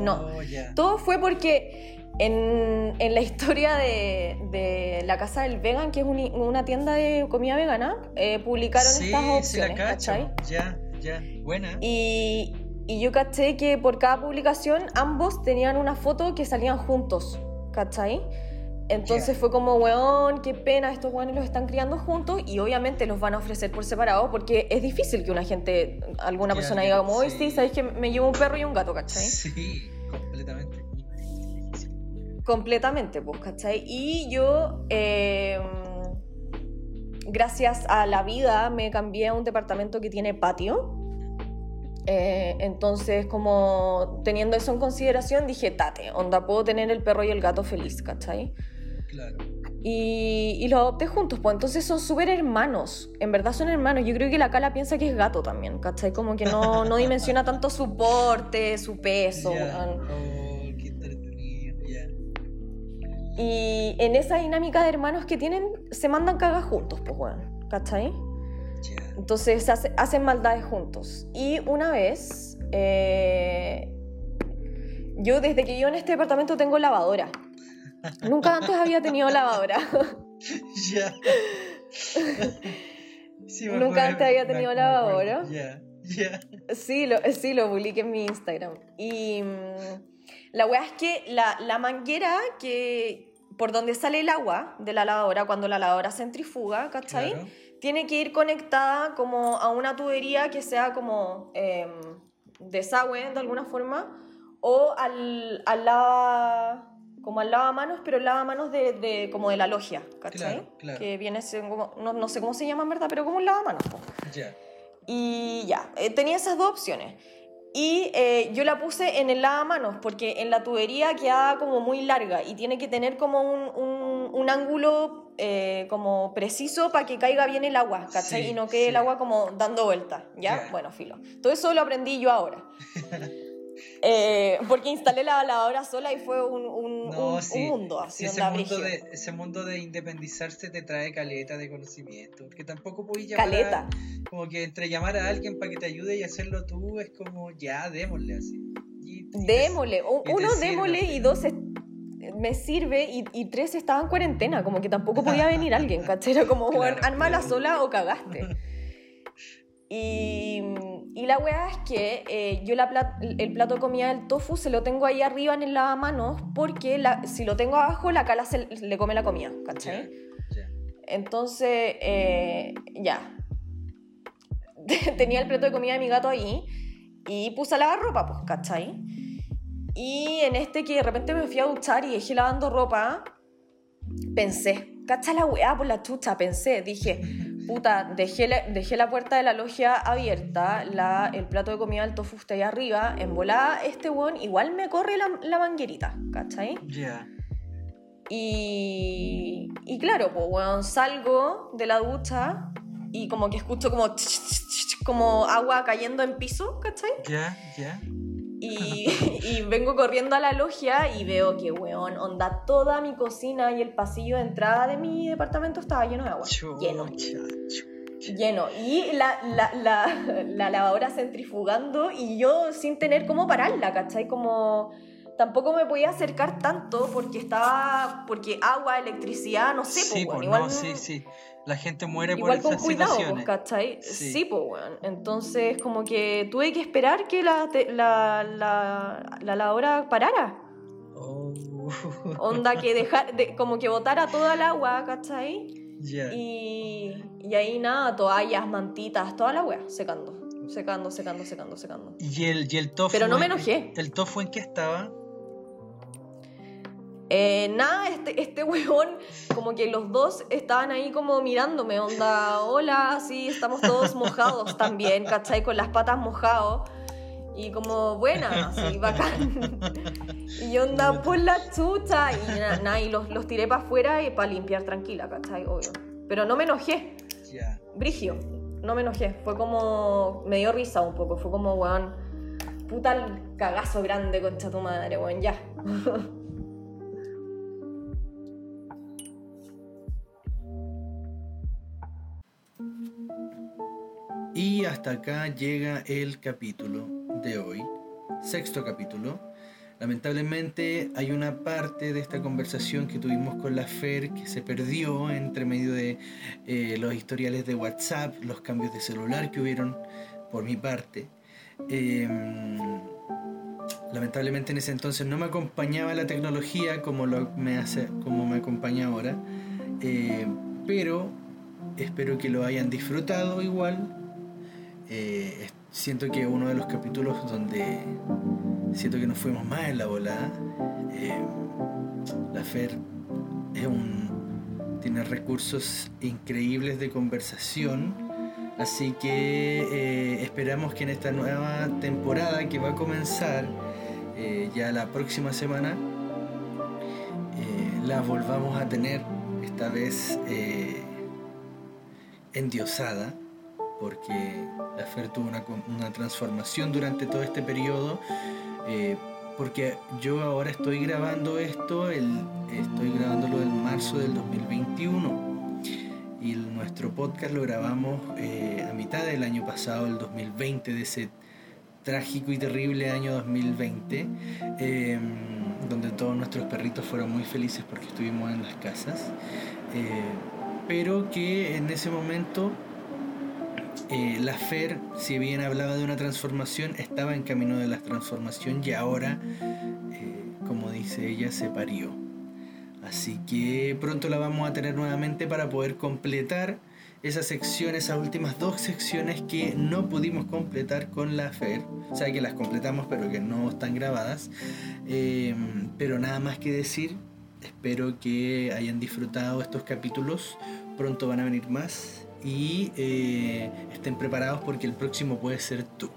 S3: No,
S2: Oh.
S3: Todo fue porque en, en la historia de, de la casa del vegan, que es uni- una tienda de comida vegana, eh, publicaron
S2: sí,
S3: estas
S2: sí la
S3: opciones,
S2: cacho. Ya, ya. Buena.
S3: Y, y yo caché que por cada publicación ambos tenían una foto que salían juntos, ¿cachai? Entonces fue como, weón, qué pena, estos weones los están criando juntos y obviamente los van a ofrecer por separado porque es difícil que una gente, alguna persona diga como, hoy
S2: sí.
S3: sí, sabéis que me llevo un perro y un gato, ¿cachai?
S2: Sí, completamente.
S3: Completamente, pues, ¿cachai? Y yo, eh, gracias a la vida, me cambié a un departamento que tiene patio. Eh, entonces, como teniendo eso en consideración, dije, tate, onda, puedo tener el perro y el gato feliz, ¿cachai?
S2: Claro.
S3: Y, y los adopté juntos, pues entonces son súper hermanos, en verdad son hermanos. Yo creo que la Cala piensa que es gato también, ¿cachai? Como que no, no dimensiona tanto su porte, su peso, weón.
S2: Oh, qué ya.
S3: Y en esa dinámica de hermanos que tienen, se mandan cagas juntos, pues, weón. ¿Cachai?
S2: Ya.
S3: Entonces hace- hacen maldades juntos. Y una vez, eh, yo desde que yo en este departamento tengo lavadora. Nunca antes había tenido lavadora.
S2: Ya. Sí,
S3: Nunca antes había tenido lavadora.
S2: Ya, ya.
S3: Sí, lo, sí, lo publiqué en mi Instagram. Y mm, la weá es que la, la manguera que por donde sale el agua de la lavadora, cuando la lavadora centrifuga, ¿cachai?
S2: Claro.
S3: Tiene que ir conectada como a una tubería que sea como em, desagüe de alguna forma o al, al lava, como al lavamanos, pero el lavamanos de, de, como de la logia, ¿cachai?
S2: Claro, claro.
S3: Que viene como, no, no sé cómo se llama en verdad, pero como un lavamanos.
S2: Ya.
S3: Y ya, eh, tenía esas dos opciones. Y eh, yo la puse en el lavamanos porque en la tubería queda como muy larga y tiene que tener como un, un- un ángulo eh, como preciso para que caiga bien el agua, ¿cachai?
S2: Sí,
S3: y no quede
S2: sí.
S3: el agua como dando vueltas, ¿ya?
S2: Ya.
S3: Bueno, filo. Todo eso lo aprendí yo ahora. Eh, porque instalé la lavadora sola y fue un, un-
S2: No,
S3: un-
S2: sí.
S3: un mundo así,
S2: Sí, ese, mundo de, ese mundo de independizarse te trae caleta de conocimiento. Porque tampoco puedes llamar
S3: Caleta.
S2: a, Como que entre llamar a alguien para que te ayude y hacerlo tú es como ya, démosle así. Y- y te-
S3: Démosle.
S2: Te
S3: Uno, démosle y dos, me sirve y, y tres estaba en cuarentena, como que tampoco podía venir alguien, ¿cachai? Era como,
S2: Claro,
S3: armala
S2: claro.
S3: sola o cagaste. Y, y la weá es que eh, yo la plat- el plato de comida del tofu se lo tengo ahí arriba en el lavamanos porque la- si lo tengo abajo, la cala se le come la comida, ¿cachai? Entonces, eh, ya. Tenía el plato de comida de mi gato ahí y puse a lavar ropa, pues, ¿cachai? Y en este que de repente me fui a duchar y dejé lavando ropa, pensé, cacha la weá por la chucha, pensé, dije, puta, dejé la, dejé la puerta de la logia abierta, la, el plato de comida del tofu está ahí arriba, en volada este weón igual me corre la, la manguerita, ¿cachai?
S2: Ya.
S3: Y, y claro, pues, weón, salgo de la ducha y como que escucho como, como agua cayendo en piso, ¿cachai?
S2: Ya, ya.
S3: Y, y vengo corriendo a la logia y veo que, weón, onda, toda mi cocina y el pasillo de entrada de mi departamento estaba lleno de agua. Lleno,
S2: Chucha,
S3: lleno. Y la, la, la, la lavadora centrifugando y yo sin tener cómo pararla, ¿cachai? Como tampoco me podía acercar tanto porque estaba, porque agua, electricidad, no sé,
S2: Sí,
S3: pues, igual,
S2: no, sí, sí. La gente muere
S3: igual
S2: por
S3: con
S2: esas
S3: cuidado, pues,
S2: situaciones.
S3: ¿cachai?
S2: Sí.
S3: Sí, pues, weón. Entonces, como que tuve que esperar que la, la, la, la lavadora parara.
S2: Oh.
S3: Onda que dejar, de- como que botara toda el agua, ¿cachai?
S2: Ya.
S3: Y, y ahí nada, toallas, mantitas, toda la wea, secando. Secando, secando, secando, secando.
S2: ¿Y el, y el tofu?
S3: Pero no me
S2: en-
S3: enojé.
S2: ¿El tofu en qué estaba?
S3: Eh, nada, este, este weón, como que los dos estaban ahí como mirándome, onda, hola, sí, estamos todos mojados también, ¿cachai? Con las patas mojados. Y como, buena, así, bacán. Y onda, por la chucha. Y nada, na, y los, los tiré para afuera y para limpiar tranquila, ¿cachai? Obvio. Pero no me enojé. Brigio, no me enojé. Fue como. Me dio risa un poco. Fue como, weón. Puta el cagazo grande, concha tu madre, weón, ya.
S2: Y hasta acá llega el capítulo de hoy, sexto capítulo. Lamentablemente hay una parte de esta conversación que tuvimos con la Fer que se perdió entre medio de eh, los historiales de WhatsApp, los cambios de celular que hubieron por mi parte. Eh, lamentablemente en ese entonces no me acompañaba la tecnología como, lo, me, hace, como me acompaña ahora, Eh, pero espero que lo hayan disfrutado igual. Eh, siento que uno de los capítulos donde siento que nos fuimos más en la volada. eh, la Fer tiene recursos increíbles de conversación. Así que eh, esperamos que en esta nueva temporada que va a comenzar ya la próxima semana la volvamos a tener esta vez endiosada porque la Fer tuvo una, una transformación durante todo este periodo eh, porque yo ahora estoy grabando esto el, estoy grabándolo en marzo del 2021 y nuestro podcast lo grabamos eh, a mitad del año pasado el 2020 de ese trágico y terrible año 2020 eh, donde todos nuestros perritos fueron muy felices porque estuvimos en las casas. Eh, pero que en ese momento eh, la Fer, si bien hablaba de una transformación, estaba en camino de la transformación y ahora, eh, como dice ella, se parió. Así que pronto la vamos a tener nuevamente para poder completar esa sección, esas últimas dos secciones que no pudimos completar con la FER. O sea, que las completamos pero que no están grabadas. Em, pero nada más que decir, espero que hayan disfrutado estos capítulos. Pronto van a venir más y eh, estén preparados porque el próximo puede ser tú.